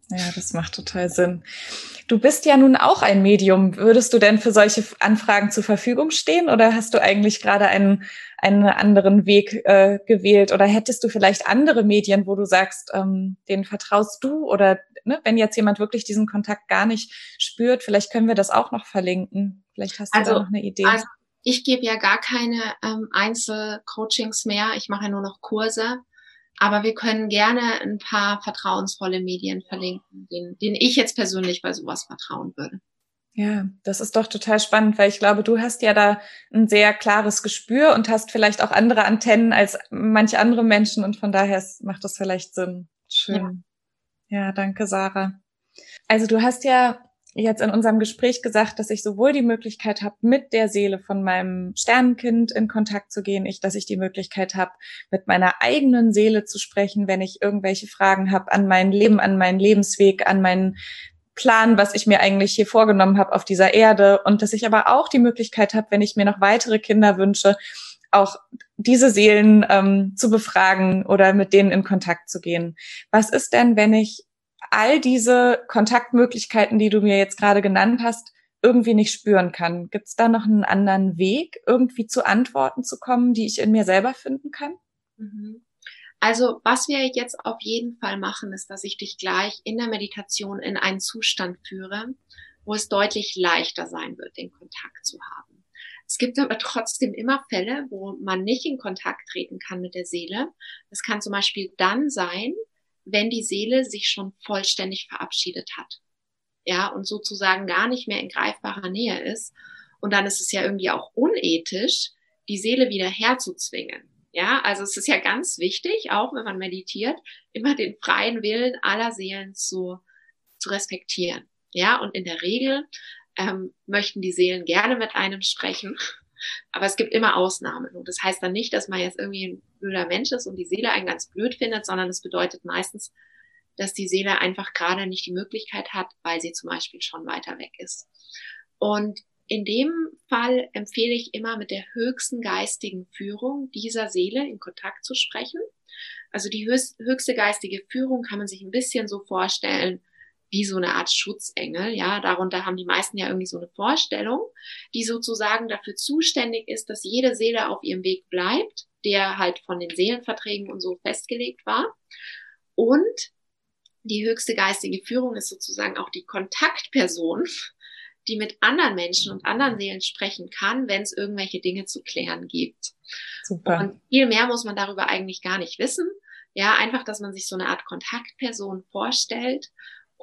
Speaker 1: Ja, das macht total Sinn. Du bist ja nun auch ein Medium. Würdest du denn für solche Anfragen zur Verfügung stehen oder hast du eigentlich gerade einen, einen anderen Weg äh, gewählt oder hättest du vielleicht andere Medien, wo du sagst, ähm, denen vertraust du oder ne, wenn jetzt jemand wirklich diesen Kontakt gar nicht spürt, vielleicht können wir das auch noch verlinken. Vielleicht hast du also, da noch eine Idee. Also
Speaker 2: ich gebe ja gar keine ähm, Einzelcoachings mehr. Ich mache ja nur noch Kurse. Aber wir können gerne ein paar vertrauensvolle Medien verlinken, denen, denen ich jetzt persönlich bei sowas vertrauen würde.
Speaker 1: Ja, das ist doch total spannend, weil ich glaube, du hast ja da ein sehr klares Gespür und hast vielleicht auch andere Antennen als manche andere Menschen und von daher macht das vielleicht Sinn. Schön. Ja, ja danke, Sarah. Also du hast ja jetzt in unserem Gespräch gesagt, dass ich sowohl die Möglichkeit habe, mit der Seele von meinem Sternenkind in Kontakt zu gehen, ich, dass ich die Möglichkeit habe, mit meiner eigenen Seele zu sprechen, wenn ich irgendwelche Fragen habe an mein Leben, an meinen Lebensweg, an meinen Plan, was ich mir eigentlich hier vorgenommen habe auf dieser Erde und dass ich aber auch die Möglichkeit habe, wenn ich mir noch weitere Kinder wünsche, auch diese Seelen ähm, zu befragen oder mit denen in Kontakt zu gehen. Was ist denn, wenn ich all diese Kontaktmöglichkeiten, die du mir jetzt gerade genannt hast, irgendwie nicht spüren kann. Gibt es da noch einen anderen Weg, irgendwie zu Antworten zu kommen, die ich in mir selber finden kann?
Speaker 2: Mhm. Also was wir jetzt auf jeden Fall machen, ist, dass ich dich gleich in der Meditation in einen Zustand führe, wo es deutlich leichter sein wird, den Kontakt zu haben. Es gibt aber trotzdem immer Fälle, wo man nicht in Kontakt treten kann mit der Seele. Das kann zum Beispiel dann sein, wenn die Seele sich schon vollständig verabschiedet hat. Ja, und sozusagen gar nicht mehr in greifbarer Nähe ist. Und dann ist es ja irgendwie auch unethisch, die Seele wieder herzuzwingen. Ja, also es ist ja ganz wichtig, auch wenn man meditiert, immer den freien Willen aller Seelen zu, zu respektieren. Ja, und in der Regel ähm, möchten die Seelen gerne mit einem sprechen. Aber es gibt immer Ausnahmen. Und das heißt dann nicht, dass man jetzt irgendwie ein blöder Mensch ist und die Seele einen ganz blöd findet, sondern es bedeutet meistens, dass die Seele einfach gerade nicht die Möglichkeit hat, weil sie zum Beispiel schon weiter weg ist. Und in dem Fall empfehle ich immer mit der höchsten geistigen Führung dieser Seele in Kontakt zu sprechen. Also die höchste geistige Führung kann man sich ein bisschen so vorstellen wie so eine Art Schutzengel. Ja, darunter haben die meisten ja irgendwie so eine Vorstellung, die sozusagen dafür zuständig ist, dass jede Seele auf ihrem Weg bleibt, der halt von den Seelenverträgen und so festgelegt war. Und die höchste geistige Führung ist sozusagen auch die Kontaktperson die mit anderen Menschen und anderen Seelen sprechen kann, wenn es irgendwelche Dinge zu klären gibt. Super. Und viel mehr muss man darüber eigentlich gar nicht wissen. Ja, einfach, dass man sich so eine Art Kontaktperson vorstellt.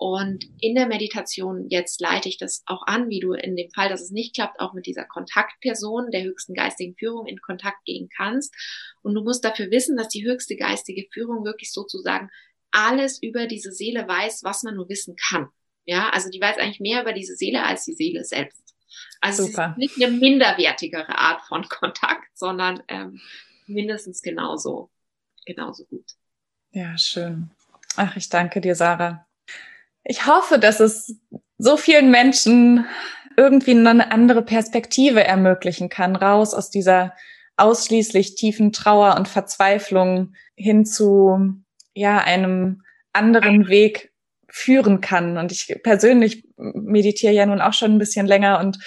Speaker 2: Und in der Meditation, jetzt leite ich das auch an, wie du in dem Fall, dass es nicht klappt, auch mit dieser Kontaktperson der höchsten geistigen Führung in Kontakt gehen kannst. Und du musst dafür wissen, dass die höchste geistige Führung wirklich sozusagen alles über diese Seele weiß, was man nur wissen kann. Ja, also die weiß eigentlich mehr über diese Seele als die Seele selbst. Also Super. es ist nicht eine minderwertigere Art von Kontakt, sondern ähm, mindestens genauso, genauso gut.
Speaker 1: Ja, schön. Ach, ich danke dir, Sarah. Ich hoffe, dass es so vielen Menschen irgendwie eine andere Perspektive ermöglichen kann, raus aus dieser ausschließlich tiefen Trauer und Verzweiflung hin zu ja einem anderen Weg führen kann. Und ich persönlich meditiere ja nun auch schon ein bisschen länger und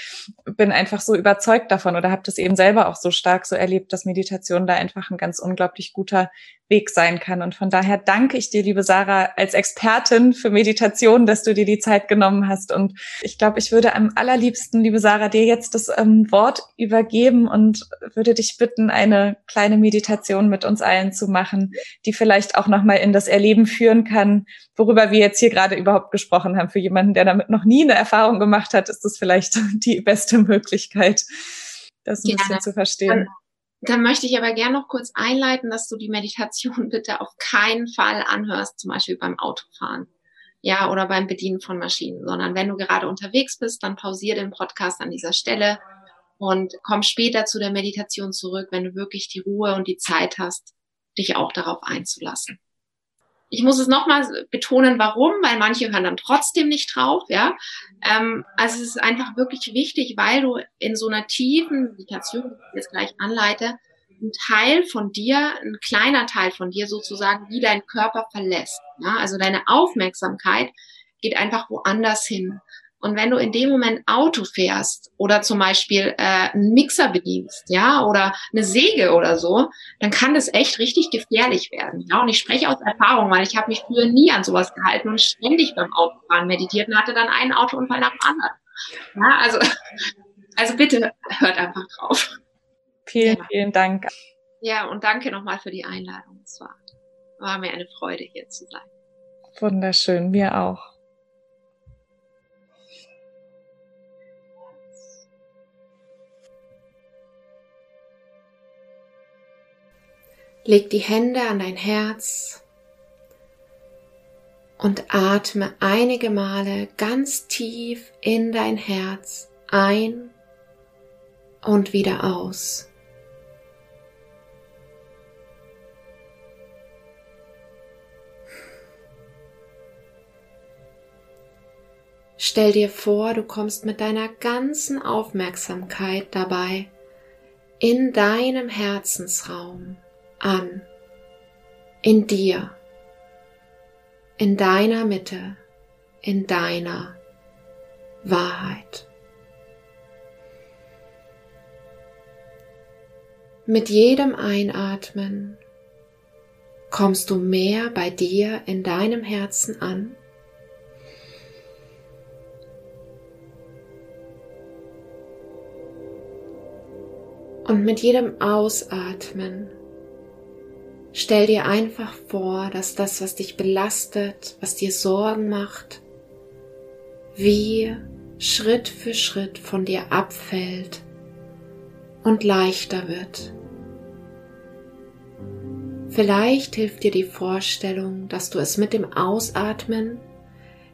Speaker 1: bin einfach so überzeugt davon oder habe das eben selber auch so stark so erlebt, dass Meditation da einfach ein ganz unglaublich guter Weg sein kann. Und von daher danke ich dir, liebe Sarah, als Expertin für Meditation, dass du dir die Zeit genommen hast. Und ich glaube, ich würde am allerliebsten, liebe Sarah, dir jetzt das ähm, Wort übergeben und würde dich bitten, eine kleine Meditation mit uns allen zu machen, die vielleicht auch nochmal in das Erleben führen kann, worüber wir jetzt hier gerade überhaupt gesprochen haben. Für jemanden, der damit noch nie eine Erfahrung gemacht hat, ist das vielleicht die beste Möglichkeit, das ein Gerne. bisschen zu verstehen.
Speaker 2: Dann möchte ich aber gerne noch kurz einleiten, dass du die Meditation bitte auf keinen Fall anhörst, zum Beispiel beim Autofahren. Ja, oder beim Bedienen von Maschinen, sondern wenn du gerade unterwegs bist, dann pausiere den Podcast an dieser Stelle und komm später zu der Meditation zurück, wenn du wirklich die Ruhe und die Zeit hast, dich auch darauf einzulassen. Ich muss es nochmal betonen, warum, weil manche hören dann trotzdem nicht drauf, ja. Ähm, also es ist einfach wirklich wichtig, weil du in so einer tiefen Meditation, die ich jetzt gleich anleite, ein Teil von dir, ein kleiner Teil von dir sozusagen, wie dein Körper verlässt. Ja? Also deine Aufmerksamkeit geht einfach woanders hin. Und wenn du in dem Moment Auto fährst oder zum Beispiel äh, einen Mixer bedienst, ja, oder eine Säge oder so, dann kann das echt richtig gefährlich werden. Ja, und ich spreche aus Erfahrung, weil ich habe mich früher nie an sowas gehalten und ständig beim Autofahren meditiert und hatte dann einen Autounfall nach dem anderen. Ja, also, also bitte hört einfach drauf.
Speaker 1: Vielen, ja. vielen Dank.
Speaker 2: Ja, und danke nochmal für die Einladung. Es war, war mir eine Freude, hier zu sein.
Speaker 1: Wunderschön, mir auch.
Speaker 2: Leg die Hände an dein Herz und atme einige Male ganz tief in dein Herz ein und wieder aus. Stell dir vor, du kommst mit deiner ganzen Aufmerksamkeit dabei in deinem Herzensraum an, in dir, in deiner Mitte, in deiner Wahrheit. Mit jedem Einatmen kommst du mehr bei dir in deinem Herzen an. Und mit jedem Ausatmen Stell dir einfach vor, dass das, was dich belastet, was dir Sorgen macht, wie Schritt für Schritt von dir abfällt und leichter wird. Vielleicht hilft dir die Vorstellung, dass du es mit dem Ausatmen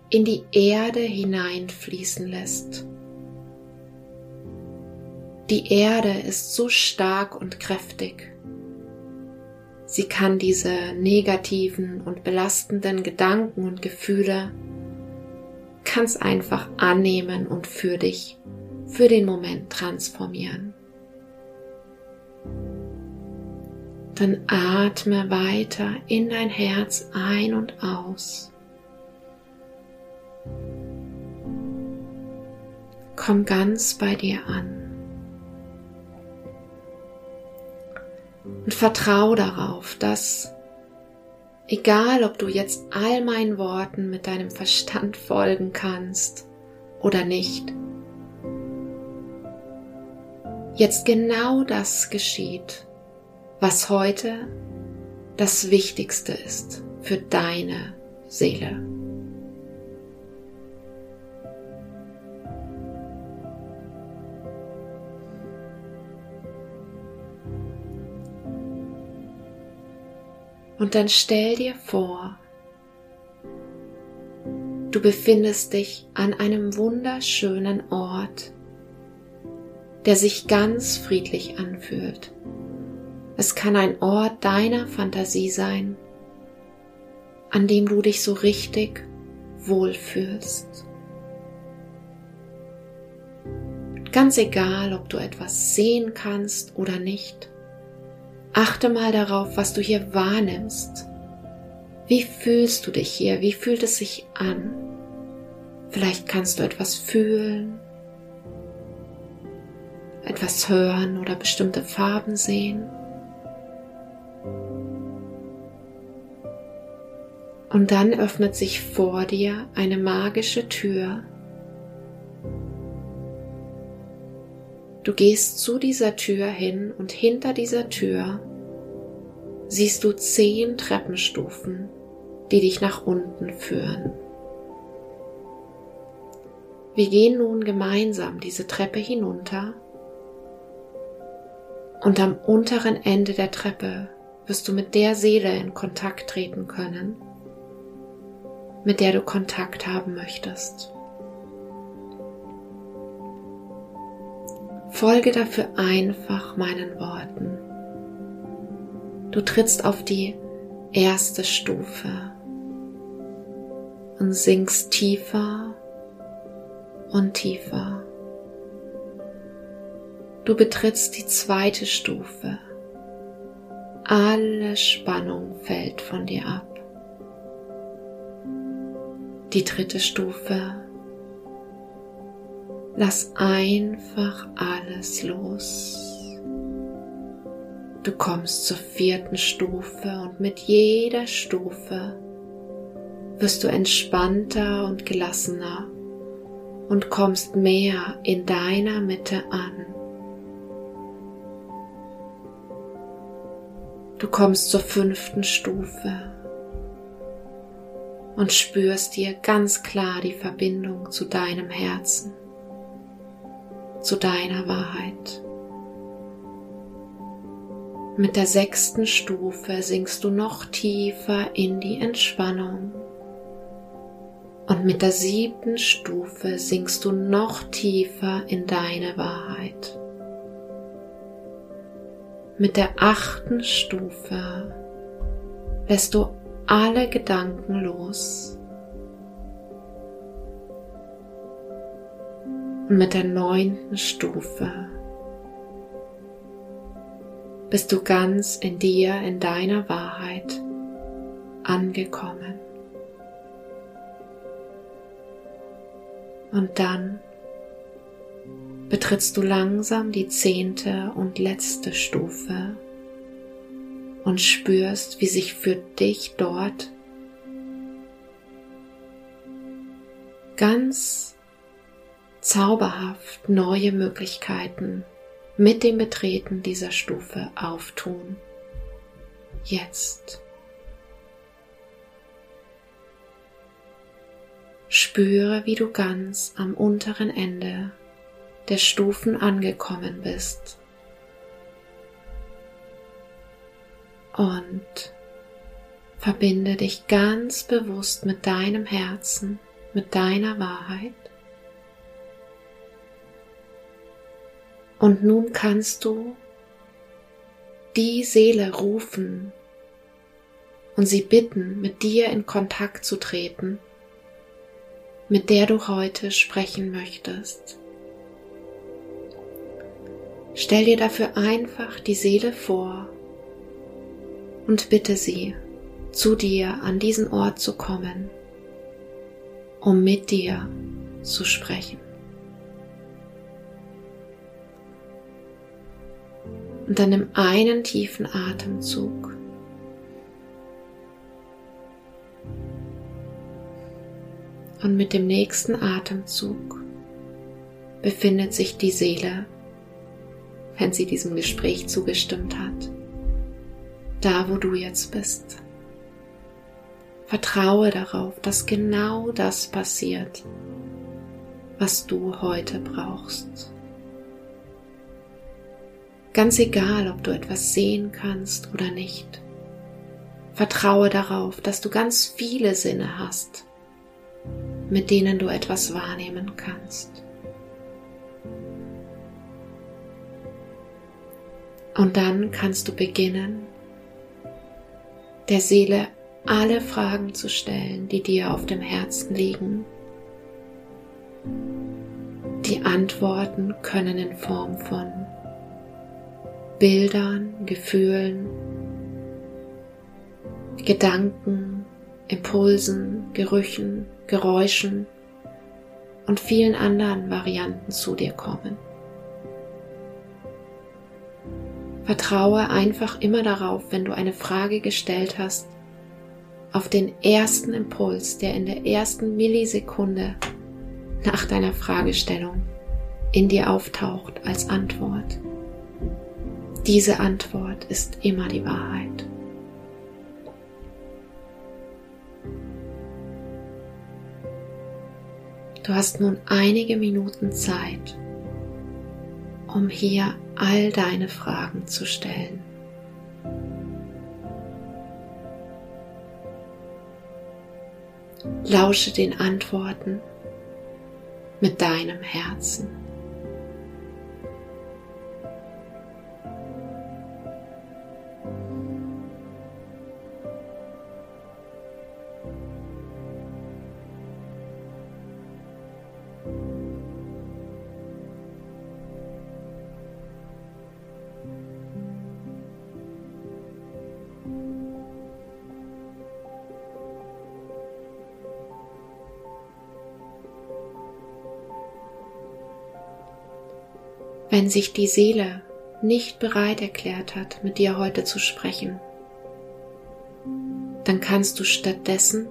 Speaker 2: in die Erde hineinfließen lässt. Die Erde ist so stark und kräftig. Sie kann diese negativen und belastenden Gedanken und Gefühle ganz einfach annehmen und für dich, für den Moment transformieren. Dann atme weiter in dein Herz ein und aus. Komm ganz bei dir an. Und vertrau darauf, dass egal ob du jetzt all meinen Worten mit deinem Verstand folgen kannst oder nicht, jetzt genau das geschieht, was heute das Wichtigste ist für deine Seele. Und dann stell dir vor, du befindest dich an einem wunderschönen Ort, der sich ganz friedlich anfühlt. Es kann ein Ort deiner Fantasie sein, an dem du dich so richtig wohlfühlst. Ganz egal, ob du etwas sehen kannst oder nicht. Achte mal darauf, was du hier wahrnimmst. Wie fühlst du dich hier? Wie fühlt es sich an? Vielleicht kannst du etwas fühlen, etwas hören oder bestimmte Farben sehen. Und dann öffnet sich vor dir eine magische Tür. Du gehst zu dieser Tür hin und hinter dieser Tür siehst du zehn Treppenstufen, die dich nach unten führen. Wir gehen nun gemeinsam diese Treppe hinunter und am unteren Ende der Treppe wirst du mit der Seele in Kontakt treten können, mit der du Kontakt haben möchtest. Folge dafür einfach meinen Worten. Du trittst auf die erste Stufe und sinkst tiefer und tiefer. Du betrittst die zweite Stufe. Alle Spannung fällt von dir ab. Die dritte Stufe. Lass einfach alles los. Du kommst zur vierten Stufe und mit jeder Stufe wirst du entspannter und gelassener und kommst mehr in deiner Mitte an. Du kommst zur fünften Stufe und spürst dir ganz klar die Verbindung zu deinem Herzen, zu deiner Wahrheit. Mit der sechsten Stufe sinkst du noch tiefer in die Entspannung. Und mit der siebten Stufe sinkst du noch tiefer in deine Wahrheit. Mit der achten Stufe lässt du alle Gedanken los. Mit der neunten Stufe bist du ganz in dir, in deiner Wahrheit angekommen. Und dann betrittst du langsam die zehnte und letzte Stufe und spürst, wie sich für dich dort ganz zauberhaft neue Möglichkeiten mit dem Betreten dieser Stufe auftun. Jetzt. Spüre, wie du ganz am unteren Ende der Stufen angekommen bist. Und verbinde dich ganz bewusst mit deinem Herzen, mit deiner Wahrheit. Und nun kannst du die Seele rufen und sie bitten, mit dir in Kontakt zu treten, mit der du heute sprechen möchtest. Stell dir dafür einfach die Seele vor und bitte sie, zu dir an diesen Ort zu kommen, um mit dir zu sprechen. Und dann nimm einen tiefen Atemzug. Und mit dem nächsten Atemzug befindet sich die Seele, wenn sie diesem Gespräch zugestimmt hat, da wo du jetzt bist. Vertraue darauf, dass genau das passiert, was du heute brauchst. Ganz egal, ob du etwas sehen kannst oder nicht. Vertraue darauf, dass du ganz viele Sinne hast, mit denen du etwas wahrnehmen kannst. Und dann kannst du beginnen, der Seele alle Fragen zu stellen, die dir auf dem Herzen liegen. Die Antworten können in Form von Bildern, Gefühlen, Gedanken, Impulsen, Gerüchen, Geräuschen und vielen anderen Varianten zu dir kommen. Vertraue einfach immer darauf, wenn du eine Frage gestellt hast, auf den ersten Impuls, der in der ersten Millisekunde nach deiner Fragestellung in dir auftaucht als Antwort. Diese Antwort ist immer die Wahrheit. Du hast nun einige Minuten Zeit, um hier all deine Fragen zu stellen. Lausche den Antworten mit deinem Herzen. Sich die Seele nicht bereit erklärt hat, mit dir heute zu sprechen, dann kannst du stattdessen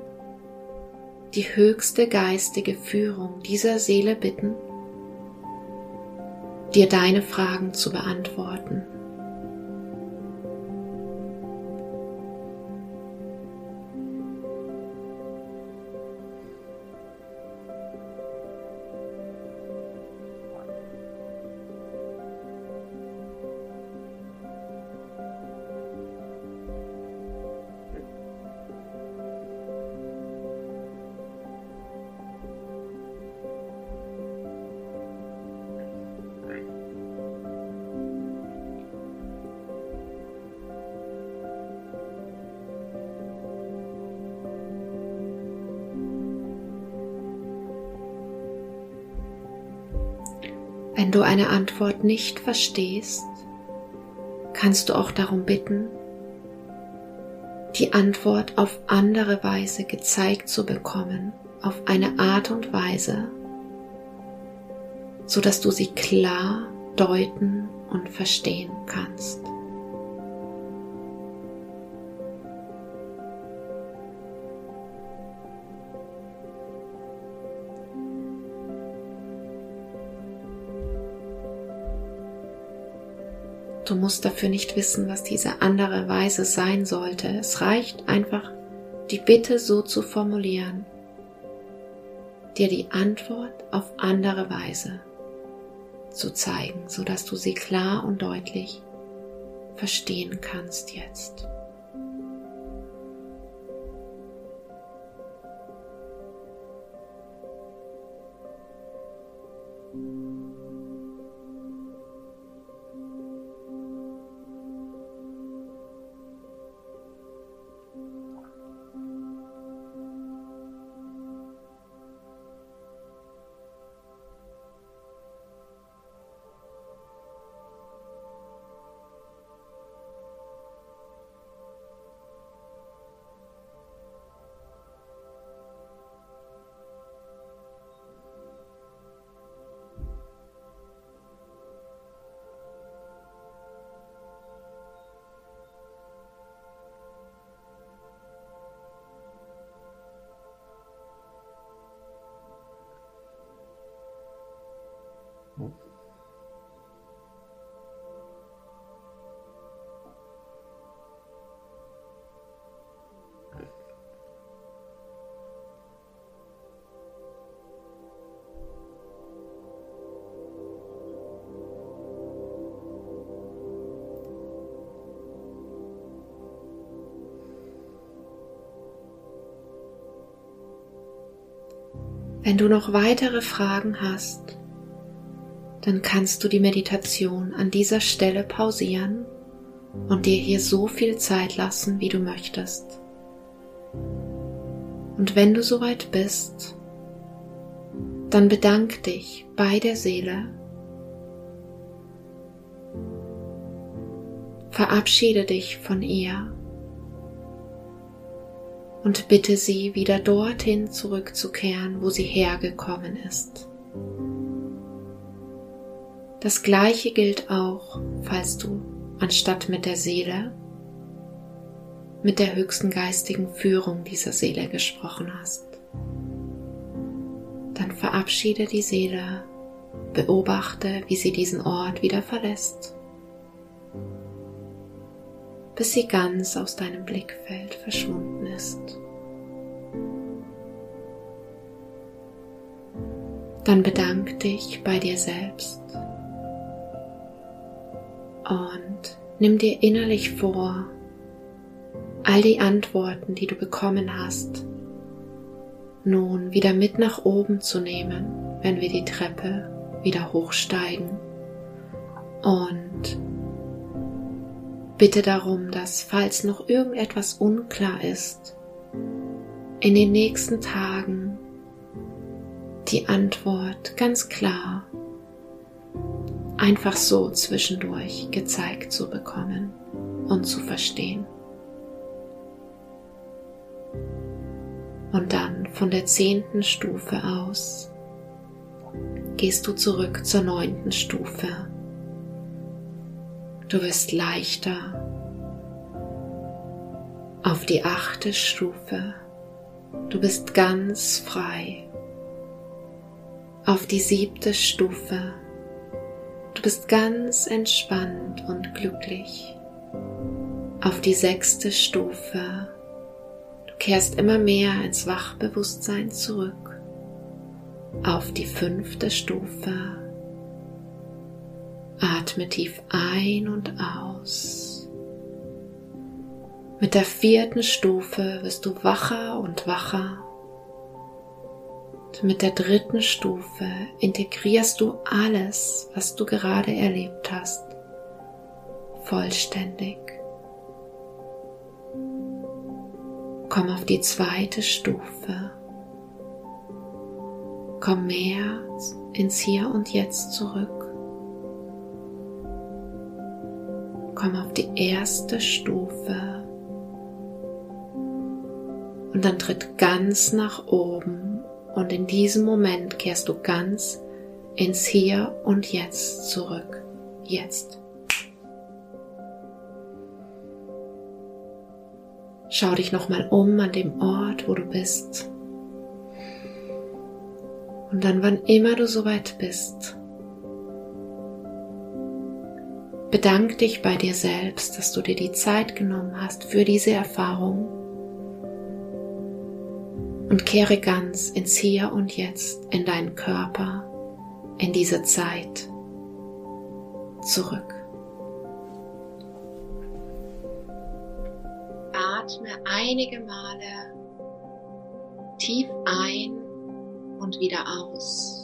Speaker 2: die höchste geistige Führung dieser Seele bitten, dir deine Fragen zu beantworten. Eine Antwort nicht verstehst, kannst du auch darum bitten, die Antwort auf andere Weise gezeigt zu bekommen, auf eine Art und Weise, so dass du sie klar deuten und verstehen kannst. Du musst dafür nicht wissen, was diese andere Weise sein sollte. Es reicht einfach, die Bitte so zu formulieren, dir die Antwort auf andere Weise zu zeigen, sodass du sie klar und deutlich verstehen kannst jetzt. Wenn du noch weitere Fragen hast, dann kannst du die Meditation an dieser Stelle pausieren und dir hier so viel Zeit lassen, wie du möchtest. Und wenn du soweit bist, dann bedank dich bei der Seele. Verabschiede dich von ihr und bitte sie wieder dorthin zurückzukehren, wo sie hergekommen ist. Das gleiche gilt auch, falls du anstatt mit der Seele mit der höchsten geistigen Führung dieser Seele gesprochen hast. Dann verabschiede die Seele, beobachte, wie sie diesen Ort wieder verlässt, bis sie ganz aus deinem Blickfeld verschwunden ist. Dann bedank dich bei dir selbst und nimm dir innerlich vor, all die Antworten, die du bekommen hast, nun wieder mit nach oben zu nehmen, wenn wir die Treppe wieder hochsteigen. Und bitte darum, dass falls noch irgendetwas unklar ist, in den nächsten Tagen die Antwort ganz klar einfach so zwischendurch gezeigt zu bekommen und zu verstehen. Und dann von der zehnten Stufe aus gehst du zurück zur neunten Stufe. Du wirst leichter auf die achte Stufe. Du bist ganz frei auf die siebte Stufe. Du bist ganz entspannt und glücklich. Auf die sechste Stufe. Du kehrst immer mehr ins Wachbewusstsein zurück. Auf die fünfte Stufe. Atme tief ein und aus. Mit der vierten Stufe wirst du wacher und wacher mit der dritten Stufe integrierst du alles, was du gerade erlebt hast, vollständig. Komm auf die zweite Stufe. Komm mehr ins Hier und Jetzt zurück. Komm auf die erste Stufe. Und dann tritt ganz nach oben und in diesem Moment kehrst du ganz ins Hier und Jetzt zurück. Jetzt. Schau dich nochmal um an dem Ort, wo du bist. Und dann, wann immer du soweit bist, bedank dich bei dir selbst, dass du dir die Zeit genommen hast für diese Erfahrung und kehre ganz ins Hier und Jetzt, in deinen Körper, in diese Zeit zurück. Atme einige Male tief ein und wieder aus.